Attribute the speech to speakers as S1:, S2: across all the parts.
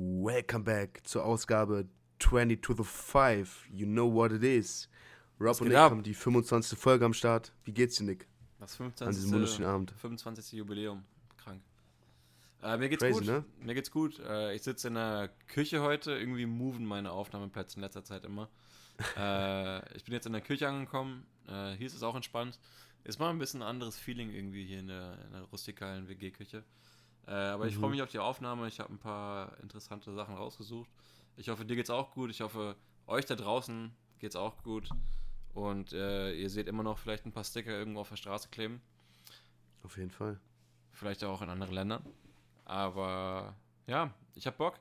S1: Welcome back zur Ausgabe 20 to the 5. You know what it is. Rob
S2: Was
S1: und Nick
S2: ab?
S1: haben die 25. Folge am Start. Wie geht's dir, Nick? An
S2: 25.
S1: diesem wunderschönen Abend.
S2: 25. Jubiläum. Krank. Äh, mir geht's
S1: Crazy,
S2: gut.
S1: ne?
S2: Mir geht's gut. Äh, ich sitze in der Küche heute. Irgendwie moven meine Aufnahmeplätze in letzter Zeit immer. äh, ich bin jetzt in der Küche angekommen. Äh, hier ist es auch entspannt. Ist mal ein bisschen ein anderes Feeling irgendwie hier in der, in der rustikalen WG-Küche. Äh, aber ich
S1: Mhm.
S2: freue mich auf die Aufnahme. Ich habe ein paar interessante Sachen rausgesucht. Ich hoffe, dir geht's auch gut. Ich hoffe, euch da draußen geht's auch gut. Und äh, ihr seht immer noch vielleicht ein paar Sticker irgendwo auf der Straße kleben.
S1: Auf jeden Fall.
S2: Vielleicht auch in anderen Ländern. Aber ja, ich hab Bock.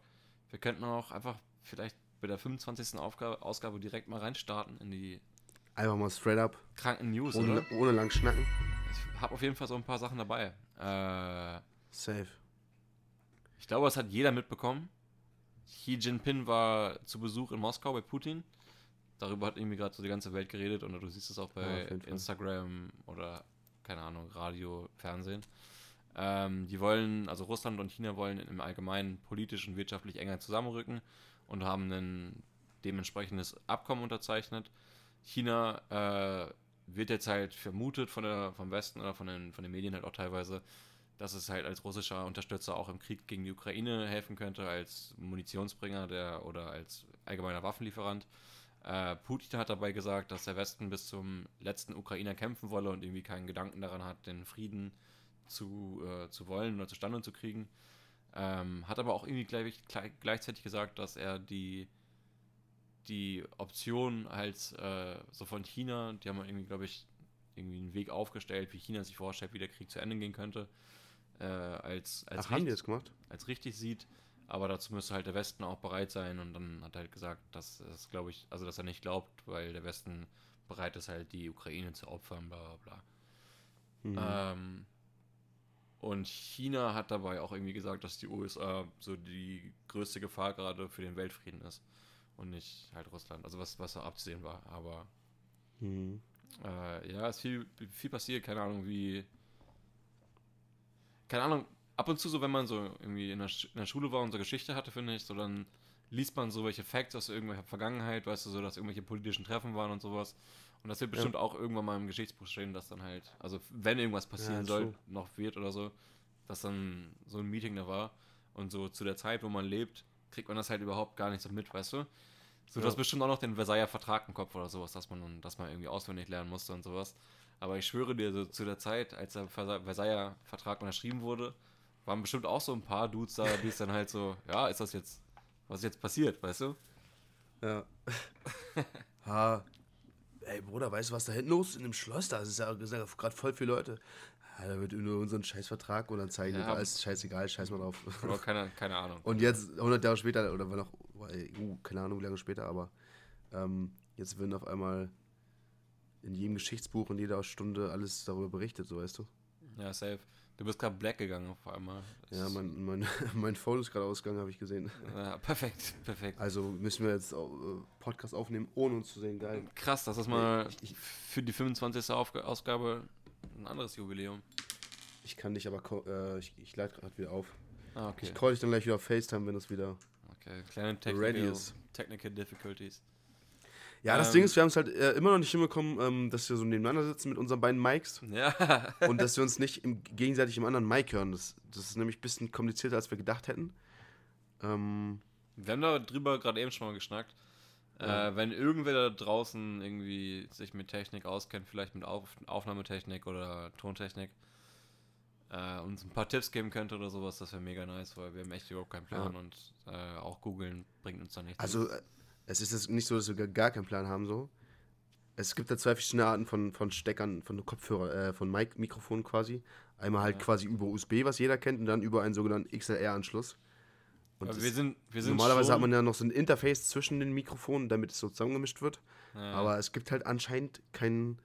S2: Wir könnten auch einfach vielleicht bei der 25. Aufgabe, Ausgabe direkt mal reinstarten in die
S1: Einfach mal straight up.
S2: kranken News,
S1: Ohne,
S2: oder?
S1: ohne lang schnacken.
S2: Ich habe auf jeden Fall so ein paar Sachen dabei. Äh,
S1: Safe.
S2: ich glaube, das hat jeder mitbekommen. Xi Jinping war zu Besuch in Moskau bei Putin. Darüber hat irgendwie gerade so die ganze Welt geredet und du siehst es auch
S1: Ja,
S2: bei
S1: Fall.
S2: Instagram oder keine Ahnung, Radio, Fernsehen. Ähm, die wollen, also Russland und China wollen im Allgemeinen politisch und wirtschaftlich enger zusammenrücken und haben ein dementsprechendes Abkommen unterzeichnet. China äh, wird jetzt halt vermutet von der, vom Westen oder von den, von den Medien halt auch teilweise, dass es halt als russischer Unterstützer auch im Krieg gegen die Ukraine helfen könnte, als Munitionsbringer der, oder als allgemeiner Waffenlieferant. Äh, Putin hat dabei gesagt, dass der Westen bis zum letzten Ukrainer kämpfen wolle und irgendwie keinen Gedanken daran hat, den Frieden zu, äh, zu wollen oder zustande zu kriegen. Ähm, hat aber auch irgendwie gleich, gleich, gleichzeitig gesagt, dass er die, die Option als äh, so von China, die haben irgendwie, glaube ich, irgendwie einen Weg aufgestellt, wie China sich vorstellt, wie der Krieg zu Ende gehen könnte, äh, als, als,
S1: Ach, haben die
S2: richt-
S1: das gemacht?
S2: als richtig sieht. Aber dazu müsste halt der Westen auch bereit sein. Und dann hat er halt gesagt, dass es, glaube ich, also dass er nicht glaubt, weil der Westen bereit ist, halt die Ukraine zu opfern, bla bla bla.
S1: Mhm.
S2: Ähm, und China hat dabei auch irgendwie gesagt, dass die USA so die größte Gefahr gerade für den Weltfrieden ist. Und nicht halt Russland. Also was, was so abzusehen war. Aber
S1: Mhm.
S2: äh, ja, ist viel, viel passiert, keine Ahnung, wie. Keine Ahnung, ab und zu so, wenn man so irgendwie in der, Sch- in der Schule war und so Geschichte hatte, finde ich, so dann liest man so welche Facts aus irgendwelcher Vergangenheit, weißt du, so, dass irgendwelche politischen Treffen waren und sowas. Und das wird bestimmt auch irgendwann mal im Geschichtsbuch stehen, dass dann halt, also wenn irgendwas passieren
S1: Ja,
S2: soll, noch wird oder so, dass dann so ein Meeting da war. Und so zu der Zeit, wo man lebt, kriegt man das halt überhaupt gar nicht so mit, weißt du? So, du
S1: Ja.
S2: hast bestimmt auch noch den Versailler Vertrag im Kopf oder sowas, dass man, dass man irgendwie auswendig lernen musste und sowas. Aber ich schwöre dir, so zu der Zeit, als der Versa- Versailler Vertrag unterschrieben wurde, waren bestimmt auch so ein paar Dudes da, die es dann halt so, ja, ist das jetzt, was ist jetzt passiert, weißt du?
S1: Ja. ha. Ey, Bruder, weißt du, was da hinten los ist in dem Schloss? Da ist ja gerade voll viele Leute. Ja, da wird nur unseren Scheißvertrag unterzeichnet.
S2: Ja.
S1: Alles scheißegal, scheiß mal drauf.
S2: Oder keine, keine Ahnung.
S1: Und jetzt, 100 Jahre später, oder war noch, uh, keine Ahnung, wie lange später, aber ähm, jetzt werden auf einmal in jedem Geschichtsbuch und jeder Stunde alles darüber berichtet, so weißt du.
S2: Ja, safe. Du bist gerade black gegangen auf einmal. Das
S1: Ja, mein, mein, mein Phone ist gerade ausgegangen, habe ich gesehen.
S2: Ja, perfekt, perfekt.
S1: Also müssen wir jetzt äh, Podcast aufnehmen, ohne uns zu sehen. Geil.
S2: Krass, das ist mal
S1: Ich- ich-
S2: für die 25. Aufga Ausgabe ein anderes Jubiläum.
S1: Ich kann dich aber, äh, ich, ich leite gerade wieder auf.
S2: Ah, okay.
S1: Ich call dich dann gleich wieder auf FaceTime, wenn das wieder.
S2: okay. Kleine
S1: Ready ist.
S2: technical difficulties.
S1: Ja, das
S2: Ähm.
S1: Ding ist, wir haben es halt äh, immer noch nicht hinbekommen, ähm, dass wir so nebeneinander sitzen mit unseren beiden Mics
S2: Ja.
S1: und dass wir uns nicht im, gegenseitig im anderen Mic hören. Das, das ist nämlich ein bisschen komplizierter, als wir gedacht hätten. Ähm,
S2: Wir haben da drüber gerade eben schon mal geschnackt.
S1: Ja.
S2: Äh, wenn irgendwer da draußen irgendwie sich mit Technik auskennt, vielleicht mit Auf Aufnahmetechnik oder Tontechnik, äh, uns ein paar Tipps geben könnte oder sowas, das wäre mega nice, weil wir haben echt überhaupt keinen Plan
S1: Ja.
S2: und äh, auch googeln bringt uns da nichts.
S1: also, äh, es ist jetzt nicht so, dass wir gar- keinen Plan haben, so. Es gibt da zwei verschiedene Arten von, von Steckern, von Kopfhörer, äh, von Mic Mikrofonen quasi. Einmal halt
S2: Ja.
S1: quasi über USB, was jeder kennt, und dann über einen sogenannten XLR-Anschluss. Und
S2: wir sind, wir sind
S1: normalerweise hat man ja noch so ein Interface zwischen den Mikrofonen, damit es so zusammengemischt wird.
S2: ja,
S1: Aber es gibt halt anscheinend keinen,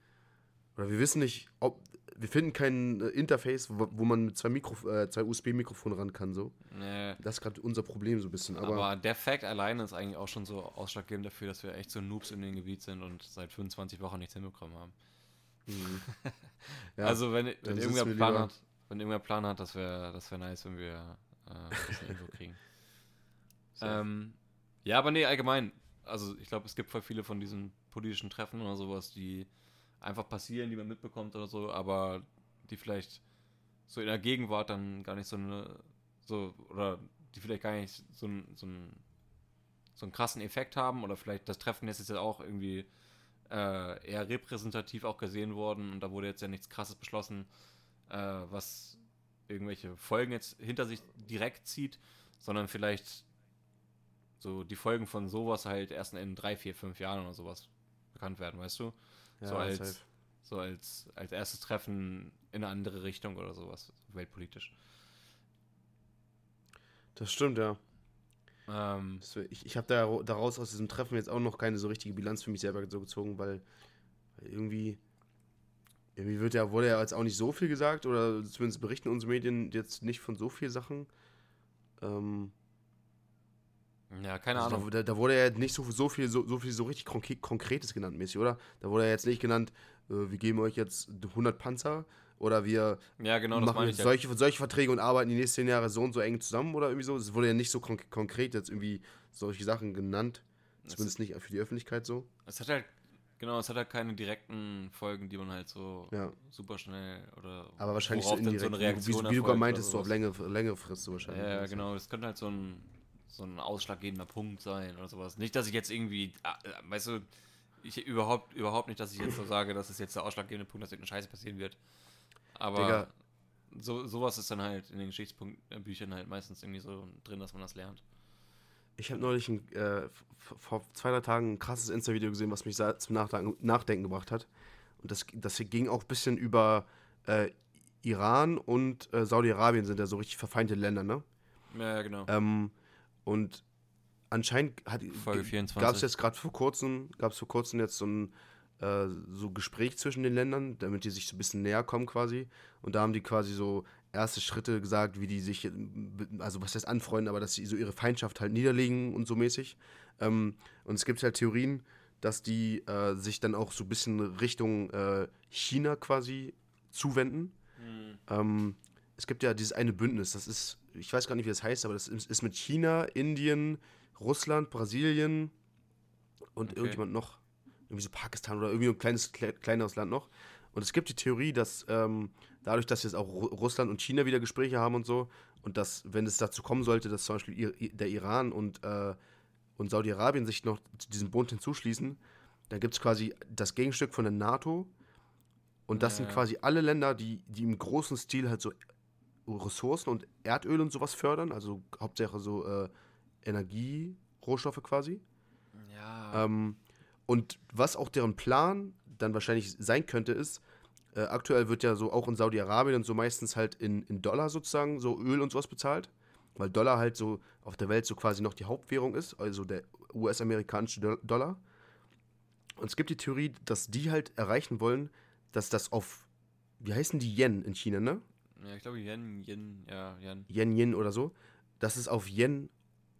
S1: oder wir wissen nicht, ob, wir finden kein äh, Interface, wo, wo man mit zwei, Mikro, äh, zwei USB-Mikrofone ran kann, so.
S2: nee,
S1: Das ist gerade unser Problem so ein bisschen, aber,
S2: aber, der Fact alleine ist eigentlich auch schon so ausschlaggebend dafür, dass wir echt so Noobs in dem Gebiet sind und seit 25 Wochen nichts hinbekommen haben.
S1: Mhm. Ja,
S2: also wenn, wenn irgendwer Plan
S1: lieber-
S2: hat, wenn irgendwer Plan hat, das wäre das wär nice, wenn wir äh, ein bisschen Info kriegen. Ähm, ja, aber nee, allgemein. Also ich glaube, es gibt voll viele von diesen politischen Treffen oder sowas, die einfach passieren, die man mitbekommt oder so, aber die vielleicht so in der Gegenwart dann gar nicht so eine, so, oder die vielleicht gar nicht so, so, ein, so einen krassen Effekt haben oder vielleicht das Treffen jetzt ist ja auch irgendwie äh, eher repräsentativ auch gesehen worden und da wurde jetzt ja nichts krasses beschlossen, äh, was irgendwelche Folgen jetzt hinter sich direkt zieht, sondern vielleicht so die Folgen von sowas halt erst in drei, vier, fünf Jahren oder sowas bekannt werden, weißt du? Ja, so als, safe. so als, als erstes Treffen in eine andere Richtung oder sowas, weltpolitisch.
S1: Das stimmt, ja. Ähm, ich ich habe da, daraus aus diesem Treffen jetzt auch noch keine so richtige Bilanz für mich selber so gezogen, weil, weil irgendwie, irgendwie wird ja, wurde ja jetzt auch nicht so viel gesagt, oder zumindest berichten unsere Medien jetzt nicht von so vielen Sachen. Ähm,
S2: ja, keine also
S1: Ahnung. Da, da, wurde ja nicht so, so, viel, so, so viel so richtig Konkretes genannt, mäßig, oder? Da wurde ja jetzt nicht genannt, äh, wir geben euch jetzt 100 Panzer oder wir
S2: ja, genau,
S1: machen jetzt solche, ja. solche Verträge und arbeiten die nächsten zehn Jahre so und so eng zusammen oder irgendwie so. Es wurde ja nicht so kon konkret jetzt irgendwie solche Sachen genannt. Zumindest nicht für die Öffentlichkeit so.
S2: Es hat halt, genau, es hat halt keine direkten Folgen, die man halt so ja. super schnell oder.
S1: Aber wahrscheinlich so indirekt, so eine Reaktion wie, wie du gerade meintest, so auf Länge, Länge Frist so wahrscheinlich.
S2: Ja, ja genau. Es könnte halt so ein so ein ausschlaggebender Punkt sein oder sowas. Nicht, dass ich jetzt irgendwie, ah, äh, weißt du, ich überhaupt, überhaupt nicht, dass ich jetzt so sage, dass es jetzt der ausschlaggebende Punkt, dass irgendeine Scheiße passieren wird. Aber so, sowas ist dann halt in den Geschichtsbüchern halt meistens irgendwie so drin, dass man das lernt.
S1: Ich habe neulich ein, äh, vor zwei, drei Tagen ein krasses Insta-Video gesehen, was mich zum Nachdenken gebracht hat. Und das, das ging auch ein bisschen über äh, Iran und äh, Saudi-Arabien sind ja so richtig verfeindete Länder, ne?
S2: Ja, genau.
S1: Ähm, und anscheinend gab es jetzt gerade vor kurzem, gab es vor kurzem jetzt so ein äh, so Gespräch zwischen den Ländern, damit die sich so ein bisschen näher kommen quasi. Und da haben die quasi so erste Schritte gesagt, wie die sich, also was heißt anfreunden, aber dass sie so ihre Feindschaft halt niederlegen und so mäßig. Ähm, und es gibt halt Theorien, dass die äh, sich dann auch so ein bisschen Richtung äh, China quasi zuwenden. Mhm. Ähm, es gibt ja dieses eine Bündnis, das ist, ich weiß gar nicht, wie das heißt, aber das ist mit China, Indien, Russland, Brasilien und okay. irgendjemand noch. Irgendwie so Pakistan oder irgendwie ein kleines, kleineres Land noch. Und es gibt die Theorie, dass ähm, dadurch, dass jetzt auch Russland und China wieder Gespräche haben und so, und dass, wenn es dazu kommen sollte, dass zum Beispiel der Iran und, äh, und Saudi-Arabien sich noch zu diesem Bund hinzuschließen, dann gibt es quasi das Gegenstück von der NATO. Und das ja. sind quasi alle Länder, die, die im großen Stil halt so Ressourcen und Erdöl und sowas fördern, also Hauptsache so äh, Energierohstoffe quasi.
S2: Ja.
S1: Ähm, und was auch deren Plan dann wahrscheinlich sein könnte, ist, äh, aktuell wird ja so auch in Saudi-Arabien und so meistens halt in, in Dollar sozusagen so Öl und sowas bezahlt, weil Dollar halt so auf der Welt so quasi noch die Hauptwährung ist, also der US-amerikanische Dollar. Und es gibt die Theorie, dass die halt erreichen wollen, dass das auf, wie heißen die Yen in China, ne?
S2: Ja, ich glaube Yen, Yen, ja,
S1: Yen. Yen, Yen oder so. Dass es auf Yen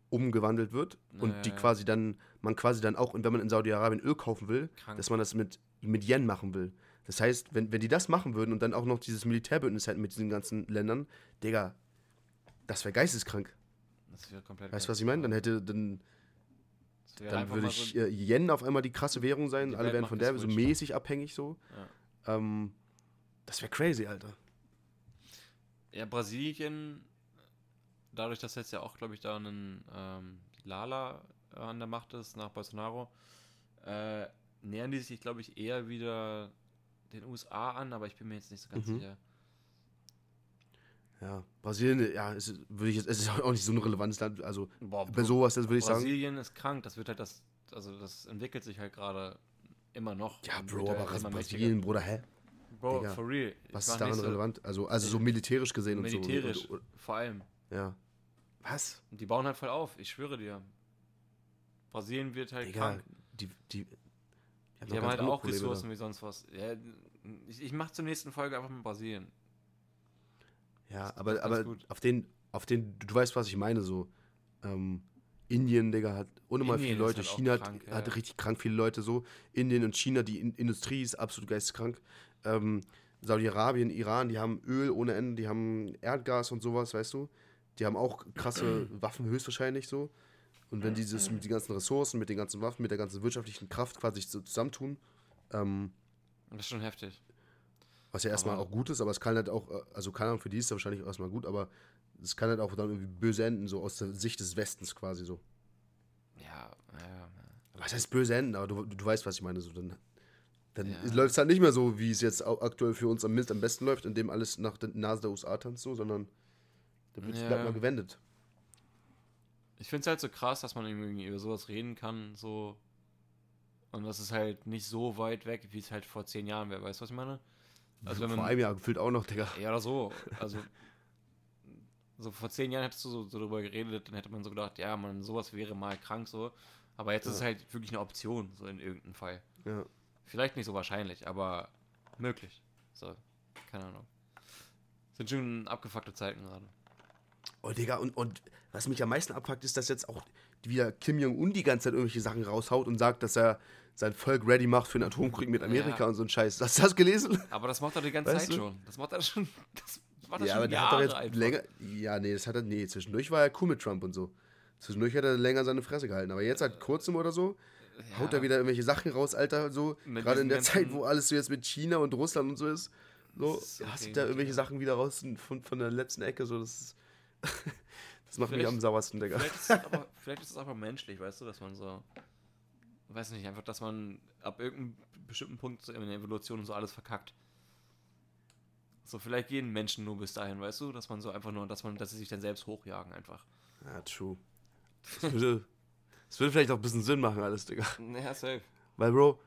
S1: umgewandelt wird und ja, die ja. quasi dann, man quasi dann auch, wenn man in Saudi-Arabien Öl kaufen will, Krank. dass man das mit, mit Yen machen will. Das heißt, wenn, wenn die das machen würden und dann auch noch dieses Militärbündnis hätten mit diesen ganzen Ländern, Digga, das wäre geisteskrank.
S2: Das wäre komplett.
S1: Weißt du, was ich meine? Dann hätte, dann, dann würde ich so Yen auf einmal die krasse Währung sein, alle wären von der so mäßig abhängig so. Ja. Ähm, das wäre crazy, Alter.
S2: Ja, Brasilien, dadurch, dass jetzt ja auch, glaube ich, da ein ähm, Lala an der Macht ist, nach Bolsonaro, äh, nähern die sich, glaube ich, eher wieder den USA an, aber ich bin mir jetzt nicht so ganz mhm. sicher.
S1: Ja, Brasilien, ja, ist, würde ich es ist auch nicht so ein relevantes Land, also
S2: Boah, bei sowas, das würde ich sagen. Brasilien ist krank, das wird halt das, also das entwickelt sich halt gerade immer noch.
S1: Ja, Bro, aber Brasilien, Bruder, hä?
S2: Bro, Digga, for real.
S1: Was ist daran so relevant? Also, also so militärisch gesehen
S2: und militärisch, so. Militärisch, vor allem.
S1: Ja. Was?
S2: Und die bauen halt voll auf, ich schwöre dir. Brasilien wird halt Digga, krank.
S1: Die, die, die,
S2: haben, die haben halt auch Probleme Ressourcen da. wie sonst was. Ja, ich, ich mache zur nächsten Folge einfach mit Brasilien.
S1: Ja, aber, aber auf den, auf den, du weißt, was ich meine, so. Ähm, Indien, Digga, hat unnormal viele Leute. Halt China krank, hat, ja. richtig krank viele Leute so. Indien und China, die in Industrie ist absolut geisteskrank ähm, Saudi-Arabien, Iran, die haben Öl ohne Ende, die haben Erdgas und sowas, weißt du? Die haben auch krasse Waffen höchstwahrscheinlich so. Und wenn dieses mit den ganzen Ressourcen, mit den ganzen Waffen, mit der ganzen wirtschaftlichen Kraft quasi zusammentun, ähm,
S2: das ist schon heftig.
S1: Was ja erstmal auch gut ist, aber es kann halt auch, äh, also keine Ahnung, für die ist es wahrscheinlich auch erstmal gut, aber es kann halt auch dann irgendwie böse enden, so aus der Sicht des Westens quasi so.
S2: Ja, ja, ja.
S1: Was heißt böse enden? Aber du, du weißt, was ich meine. So, dann dann ja. läuft es halt nicht mehr so, wie es jetzt aktuell für uns am, am besten läuft, indem alles nach der Nase der USA tanzt, so, sondern da wird es ja. mal gewendet.
S2: Ich finde es halt so krass, dass man irgendwie über sowas reden kann, so. Und das ist halt nicht so weit weg, wie es halt vor zehn Jahren wäre. Weißt du, was ich meine?
S1: Also wenn man, vor einem Jahr gefühlt auch noch, Digga.
S2: Ja, oder so. Also, so vor zehn Jahren hättest du so, so darüber geredet, dann hätte man so gedacht, ja, man, sowas wäre mal krank, so. Aber jetzt ja. ist es halt wirklich eine Option, so in irgendeinem Fall.
S1: Ja.
S2: Vielleicht nicht so wahrscheinlich, aber möglich. So, keine Ahnung. Sind schon abgefuckte Zeiten gerade.
S1: Oh, Digga, und, und was mich am meisten abfuckt, ist, dass jetzt auch wieder Kim Jong-un die ganze Zeit irgendwelche Sachen raushaut und sagt, dass er sein Volk ready macht für einen Atomkrieg mit Amerika ja. und so ein Scheiß. Hast du das gelesen?
S2: Aber das macht er die ganze weißt Zeit du? schon. Das macht er schon. Das
S1: macht er ja, schon aber der Jahre hat doch jetzt einfach. länger. Ja, nee, das hat er. Nee, zwischendurch war er cool mit Trump und so. Zwischendurch hat er länger seine Fresse gehalten. Aber jetzt seit kurzem oder so ja. haut er wieder irgendwelche Sachen raus, Alter. So, gerade in der Zeit, wo alles so jetzt mit China und Russland und so ist. So, so hast du da irgendwelche Sachen wieder raus von, von der letzten Ecke. So, das ist, das macht vielleicht, mich am sauersten, Digga.
S2: Vielleicht ist, aber, vielleicht ist es aber menschlich, weißt du, dass man so. Weiß nicht, einfach, dass man ab irgendeinem bestimmten Punkt in der Evolution so alles verkackt. So, vielleicht gehen Menschen nur bis dahin, weißt du, dass man so einfach nur, dass man, dass sie sich dann selbst hochjagen einfach.
S1: Ja, true. Das würde, das würde vielleicht auch ein bisschen Sinn machen, alles, Digga.
S2: Ja, safe.
S1: Weil, Bro,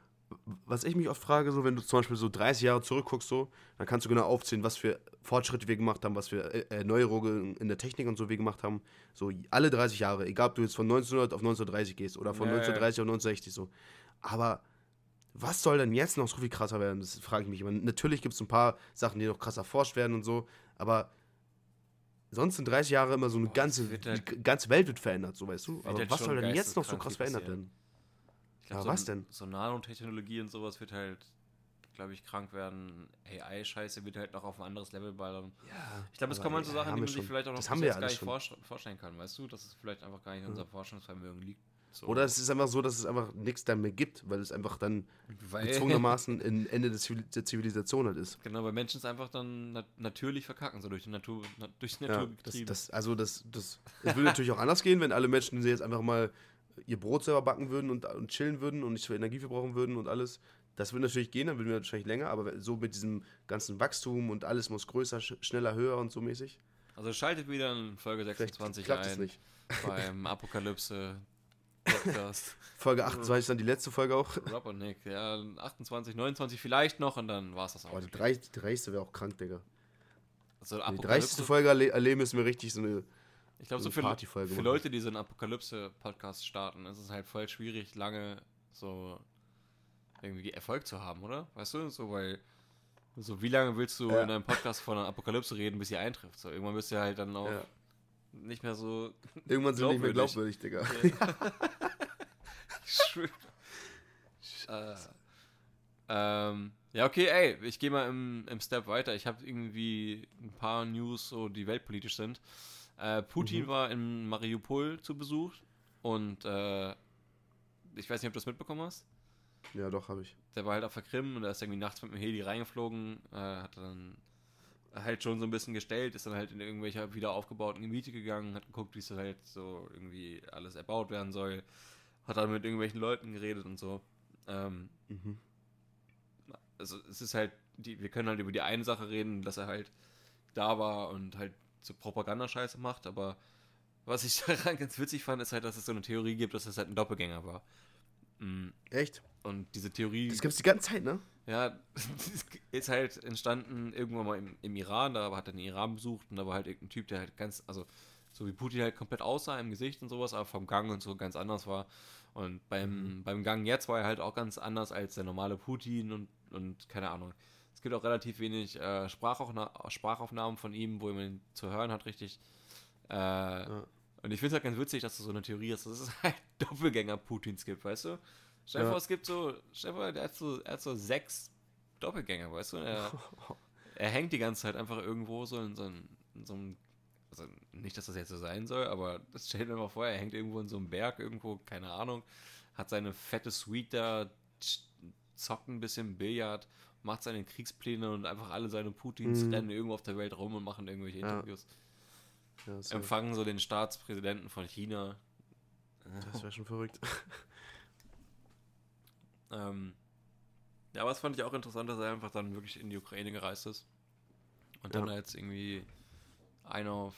S1: was ich mich oft frage, so, wenn du zum Beispiel so 30 Jahre zurückguckst, so, dann kannst du genau aufzählen, was für Fortschritte wir gemacht haben, was für äh, Erneuerungen in der Technik und so wir gemacht haben. So, alle 30 Jahre, egal ob du jetzt von 1900 auf 1930 gehst oder von ja, 1930 ja. auf 1960, so. Aber was soll denn jetzt noch so viel krasser werden? Das frage ich mich immer. Natürlich gibt es ein paar Sachen, die noch krasser erforscht werden und so, aber sonst sind 30 Jahre immer so eine Boah, ganze, halt, die ganze Welt wird verändert, so weißt du. Aber halt was soll denn jetzt noch so krass verändert werden?
S2: Ich glaub, ja, so was denn? So Nanotechnologie und sowas wird halt, glaube ich, krank werden. AI-Scheiße wird halt noch auf ein anderes Level ballern.
S1: Ja,
S2: ich glaube, das kommen halt so Sachen, die man sich vielleicht auch noch
S1: das haben wir gar nicht
S2: vorstellen kann, weißt du? Dass es vielleicht einfach gar nicht in unserem Forschungsvermögen liegt.
S1: So. Oder es ist einfach so, dass es einfach nichts mehr gibt, weil es einfach dann weil gezwungenermaßen ein Ende des, der Zivilisation halt ist.
S2: Genau, weil Menschen es einfach dann nat natürlich verkacken, so durch die Natur, na, durch die Natur
S1: ja, das, das, Also das, das, es würde natürlich auch anders gehen, wenn alle Menschen jetzt einfach mal ihr Brot selber backen würden und, und chillen würden und nicht so Energie verbrauchen würden und alles. Das würde natürlich gehen, dann würden wir wahrscheinlich länger, aber so mit diesem ganzen Wachstum und alles muss größer, schneller, höher und so mäßig.
S2: Also schaltet wieder in Folge 26 ein beim Apokalypse
S1: Podcast. Folge 28 ist dann die letzte Folge auch.
S2: Rob und Nick, ja, 28, 29 vielleicht noch und dann war es das auch.
S1: Oh, die 30. Die 30. wäre auch krank, Digga. Also, die 30. Folge erleben müssen wir richtig so eine,
S2: ich glaube, so, so für, für Leute, die so einen Apokalypse-Podcast starten, ist es halt voll schwierig, lange so irgendwie Erfolg zu haben, oder? Weißt du? So, weil, so wie lange willst du ja. in einem Podcast von einer Apokalypse reden, bis sie eintrifft? So, irgendwann bist du halt dann auch ja. Nicht mehr so.
S1: Irgendwann sind nicht mehr glaubwürdig, Digga. Ja.
S2: äh, ähm, ja, okay, ey, ich gehe mal im, im Step weiter. Ich habe irgendwie ein paar News, so die weltpolitisch sind. Äh, Putin mhm. war in Mariupol zu Besuch und äh, ich weiß nicht, ob du das mitbekommen hast.
S1: Ja, doch, habe ich.
S2: Der war halt auf der Krim und er ist irgendwie nachts mit dem Heli reingeflogen, äh, hat dann halt schon so ein bisschen gestellt, ist dann halt in irgendwelche wieder aufgebauten Gebiete gegangen, hat geguckt, wie es halt so irgendwie alles erbaut werden soll, hat dann mit irgendwelchen Leuten geredet und so. Ähm, mhm. Also es ist halt, die, wir können halt über die eine Sache reden, dass er halt da war und halt so Propagandascheiße macht, aber was ich daran ganz witzig fand, ist halt, dass es so eine Theorie gibt, dass es halt ein Doppelgänger war.
S1: Mhm. Echt?
S2: Und diese Theorie.
S1: Das gibt es die ganze Zeit, ne?
S2: Ja, ist halt entstanden irgendwann mal im, im Iran, da hat er den Iran besucht und da war halt irgendein Typ, der halt ganz, also so wie Putin halt komplett aussah im Gesicht und sowas, aber vom Gang und so ganz anders war. Und beim, mhm. beim Gang jetzt war er halt auch ganz anders als der normale Putin und, und keine Ahnung. Es gibt auch relativ wenig äh, Sprachaufna Sprachaufnahmen von ihm, wo man ihn zu hören hat, richtig. Äh, ja. Und ich finde es halt ganz witzig, dass du so eine Theorie hast, dass es halt Doppelgänger Putins gibt, weißt du? Stell dir ja. vor, es gibt so, stell dir vor, der hat so, er hat so sechs Doppelgänger, weißt du? Er, er hängt die ganze Zeit einfach irgendwo so in so, einem, in so einem also nicht, dass das jetzt so sein soll, aber das stellt mir mal vor, er hängt irgendwo in so einem Berg, irgendwo, keine Ahnung, hat seine fette Suite da, zockt ein bisschen Billard, macht seine Kriegspläne und einfach alle seine Putins mhm. rennen irgendwo auf der Welt rum und machen irgendwelche ja. Interviews. Ja, Empfangen so den Staatspräsidenten von China.
S1: Das wäre schon verrückt.
S2: ähm, ja, aber das fand ich auch interessant, dass er einfach dann wirklich in die Ukraine gereist ist. Und dann ja. jetzt irgendwie einer auf,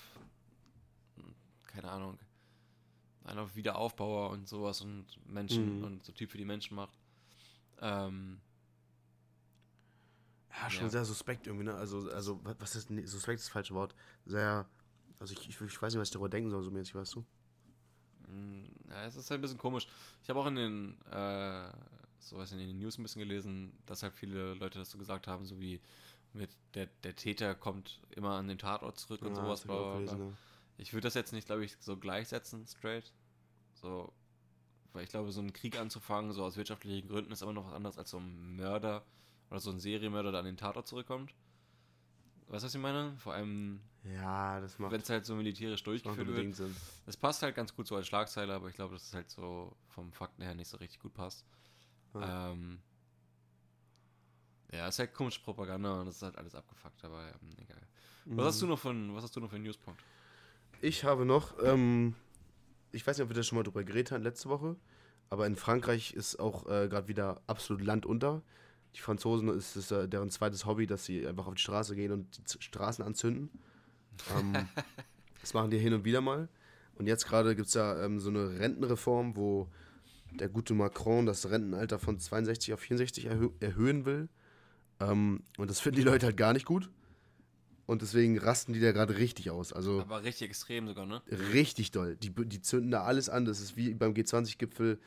S2: keine Ahnung, einer auf Wiederaufbauer und sowas und Menschen mhm. und so Typ für die Menschen macht. Ähm,
S1: ja, schon ja. sehr suspekt irgendwie, ne? Also, also was ist suspekt ist das falsche Wort. Sehr, also ich, ich, ich weiß nicht, was ich darüber denken soll, so mäßig, weißt du?
S2: Mm, ja, es ist halt ein bisschen komisch. Ich habe auch in den, äh, so was in den News ein bisschen gelesen, dass halt viele Leute das so gesagt haben, so wie mit der, der Täter kommt immer an den Tatort zurück und ja, sowas. Ich, gelesen, ja. ich würde das jetzt nicht, glaube ich, so gleichsetzen, straight. So, weil ich glaube, so einen Krieg anzufangen, so aus wirtschaftlichen Gründen, ist immer noch was anderes als so ein Mörder oder so ein Serienmörder, der an den Tatort zurückkommt. Weißt du, was ich meine? Vor allem,
S1: ja, das macht.
S2: Wenn es halt so militärisch durchgeführt wird. Sinn. Das passt halt ganz gut so als Schlagzeile, aber ich glaube, dass es halt so vom Fakten her nicht so richtig gut passt. Ja. Ähm, ja, ist halt komische Propaganda und das ist halt alles abgefuckt, aber ähm, egal. Was mhm. hast du noch von, was hast du noch für einen Newspunkt?
S1: Ich habe noch, ähm, ich weiß nicht, ob wir da schon mal drüber geredet haben letzte Woche, aber in Frankreich ist auch äh, gerade wieder absolut Land unter. Die Franzosen ist es äh, deren zweites Hobby, dass sie einfach auf die Straße gehen und die Straßen anzünden. ähm, das machen die hin und wieder mal. Und jetzt gerade gibt es ja ähm, so eine Rentenreform, wo der gute Macron das Rentenalter von 62 auf 64 erhö erhöhen will. Ähm, und das finden die Leute halt gar nicht gut. Und deswegen rasten die da gerade richtig aus. Also
S2: Aber richtig extrem sogar, ne?
S1: Richtig doll. Die, die zünden da alles an. Das ist wie beim G20-Gipfel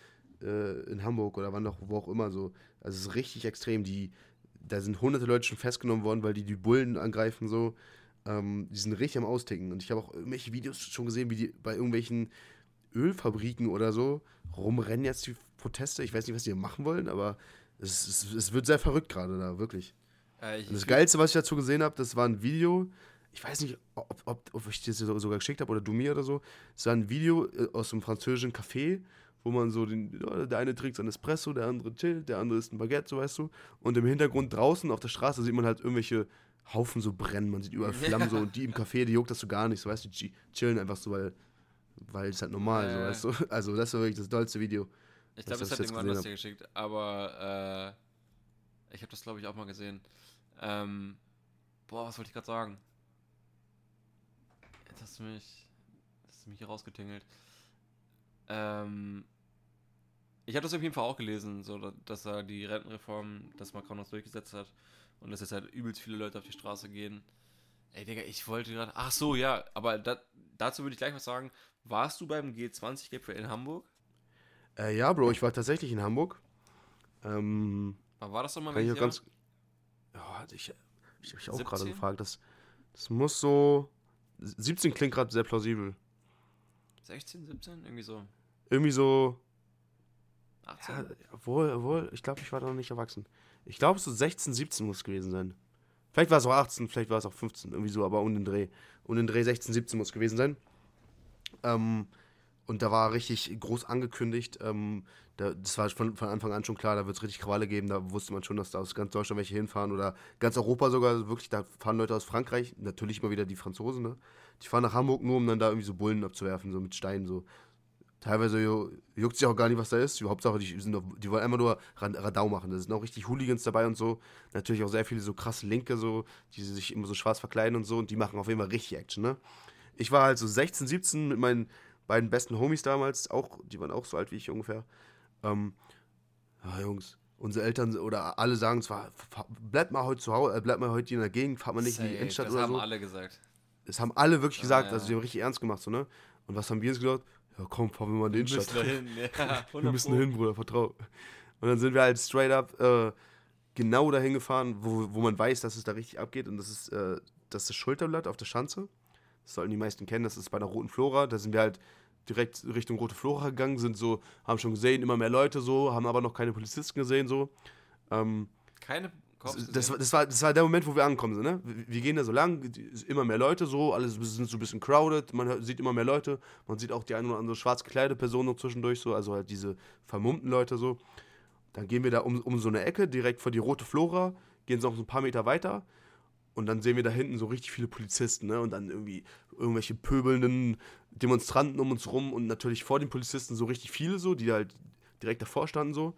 S1: äh, in Hamburg oder wann auch, wo auch immer so. Also es ist richtig extrem. Die, da sind hunderte Leute schon festgenommen worden, weil die die Bullen angreifen so. Ähm, die sind richtig am Austicken. Und ich habe auch irgendwelche Videos schon gesehen, wie die bei irgendwelchen Ölfabriken oder so rumrennen jetzt die Proteste. Ich weiß nicht, was die machen wollen, aber es, es, es wird sehr verrückt gerade da, wirklich. Äh, das Geilste, was ich dazu gesehen habe, das war ein Video. Ich weiß nicht, ob, ob, ob ich das sogar geschickt habe oder du mir oder so. Es war ein Video äh, aus einem französischen Café, wo man so den, der eine trinkt sein Espresso, der andere chillt, der andere isst ein Baguette, so weißt du. Und im Hintergrund draußen auf der Straße sieht man halt irgendwelche Haufen so brennen, man sieht überall Flammen so und die im Café, die juckt das so gar nicht, so weißt du, die chillen einfach so, weil weil es halt normal äh. so, weißt du. Also das war wirklich das dollste Video.
S2: Ich glaube, das hat irgendwann was dir geschickt, aber äh, ich habe das glaube ich auch mal gesehen. Ähm, boah, was wollte ich gerade sagen? Jetzt hast du mich, hast du mich hier rausgetingelt. Ähm, ich habe das auf jeden Fall auch gelesen, so dass er die Rentenreform, dass Macron das durchgesetzt hat und dass jetzt halt übelst viele Leute auf die Straße gehen. Ey, Digga, ich wollte gerade. Ach so, ja, aber da, dazu würde ich gleich was sagen. Warst du beim G20-Gipfel in Hamburg?
S1: Äh, ja, Bro, ich war tatsächlich in Hamburg. Ähm,
S2: Aber war das doch mal
S1: mit ganz, Ja, ich, ich habe mich auch gerade gefragt. Das, das muss so. 17 klingt gerade sehr plausibel.
S2: 16, 17? Irgendwie so.
S1: Irgendwie so. 18? Ja, obwohl, obwohl, ich glaube, ich war da noch nicht erwachsen. Ich glaube, so 16, 17 muss es gewesen sein. Vielleicht war es auch 18, vielleicht war es auch 15, irgendwie so, aber um den Dreh. Um den Dreh 16, 17 muss es gewesen sein. Ähm, und da war richtig groß angekündigt, ähm, da, das war von, von Anfang an schon klar, da wird es richtig Krawalle geben. Da wusste man schon, dass da aus ganz Deutschland welche hinfahren oder ganz Europa sogar. Also wirklich, da fahren Leute aus Frankreich, natürlich immer wieder die Franzosen, ne? Die fahren nach Hamburg nur, um dann da irgendwie so Bullen abzuwerfen, so mit Steinen, so. Teilweise juckt sich auch gar nicht, was da ist. Die Hauptsache, die, sind doch, die wollen einfach nur Radau machen. Da sind auch richtig Hooligans dabei und so. Natürlich auch sehr viele so krasse Linke, so, die sich immer so schwarz verkleiden und so. Und die machen auf jeden Fall richtig Action, ne? Ich war halt so 16, 17 mit meinen beiden besten Homies damals, auch, die waren auch so alt wie ich ungefähr. Ähm, ja, Jungs, unsere Eltern oder alle sagen zwar, bleibt mal heute zu Hause, äh, bleibt mal heute in der Gegend, fahrt mal nicht Safe, in die Innenstadt oder so. Das haben
S2: alle gesagt.
S1: Das haben alle wirklich gesagt, ja. also die haben richtig ernst gemacht, so, ne? Und was haben wir uns gedacht? Ja, komm, fahren wir mal in die Innenstadt. Wir müssen hin, ja. wir müssen hin, Bruder, vertrau. Und dann sind wir halt straight up äh, genau dahin gefahren, wo, wo man weiß, dass es da richtig abgeht. Und das ist äh, das, ist das Schulterblatt auf der Schanze. Das sollten die meisten kennen, das ist bei der Roten Flora. Da sind wir halt direkt Richtung Rote Flora gegangen, sind so, haben schon gesehen, immer mehr Leute so, haben aber noch keine Polizisten gesehen so. Ähm,
S2: keine,
S1: das, das, war, das war der Moment, wo wir angekommen sind. Ne? Wir, gehen da so lang, immer mehr Leute so, alles sind so ein bisschen crowded, man sieht immer mehr Leute, man sieht auch die eine oder andere schwarz gekleidete Person noch zwischendurch so, also halt diese vermummten Leute so. Dann gehen wir da um, um so eine Ecke, direkt vor die rote Flora, gehen so noch so ein paar Meter weiter und dann sehen wir da hinten so richtig viele Polizisten, ne? Und dann irgendwie irgendwelche pöbelnden Demonstranten um uns rum und natürlich vor den Polizisten so richtig viele so, die halt direkt davor standen so.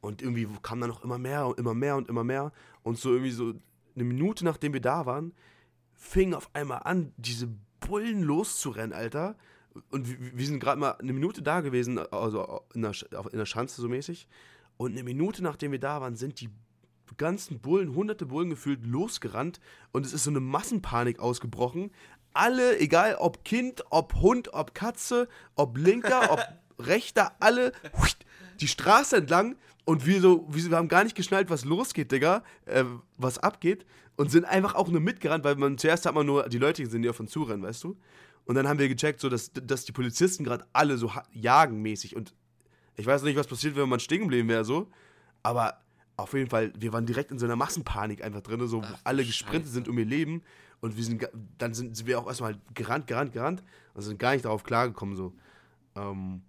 S1: Und irgendwie kam dann noch immer mehr und immer mehr und immer mehr. Und so irgendwie so eine Minute nachdem wir da waren, fing auf einmal an, diese Bullen loszurennen, Alter. Und wir, wir sind gerade mal eine Minute da gewesen, also in der, in der Schanze so mäßig. Und eine Minute nachdem wir da waren, sind die ganzen Bullen, hunderte Bullen gefühlt, losgerannt. Und es ist so eine Massenpanik ausgebrochen. Alle, egal ob Kind, ob Hund, ob Katze, ob Linker, ob Rechter, alle die Straße entlang und wir so, wir haben gar nicht geschnallt, was losgeht, Digga, äh, was abgeht und sind einfach auch nur mitgerannt, weil man zuerst hat man nur die Leute gesehen, die auf uns zurennen, weißt du? Und dann haben wir gecheckt, so dass, dass die Polizisten gerade alle so jagen mäßig und ich weiß nicht, was passiert, wenn man stehen geblieben wäre, so, aber auf jeden Fall, wir waren direkt in so einer Massenpanik einfach drin, so Ach, alle gesprintet Scheiße. sind um ihr Leben und wir sind, dann sind wir auch erstmal gerannt, gerannt, gerannt und sind gar nicht darauf klargekommen, so. Ähm,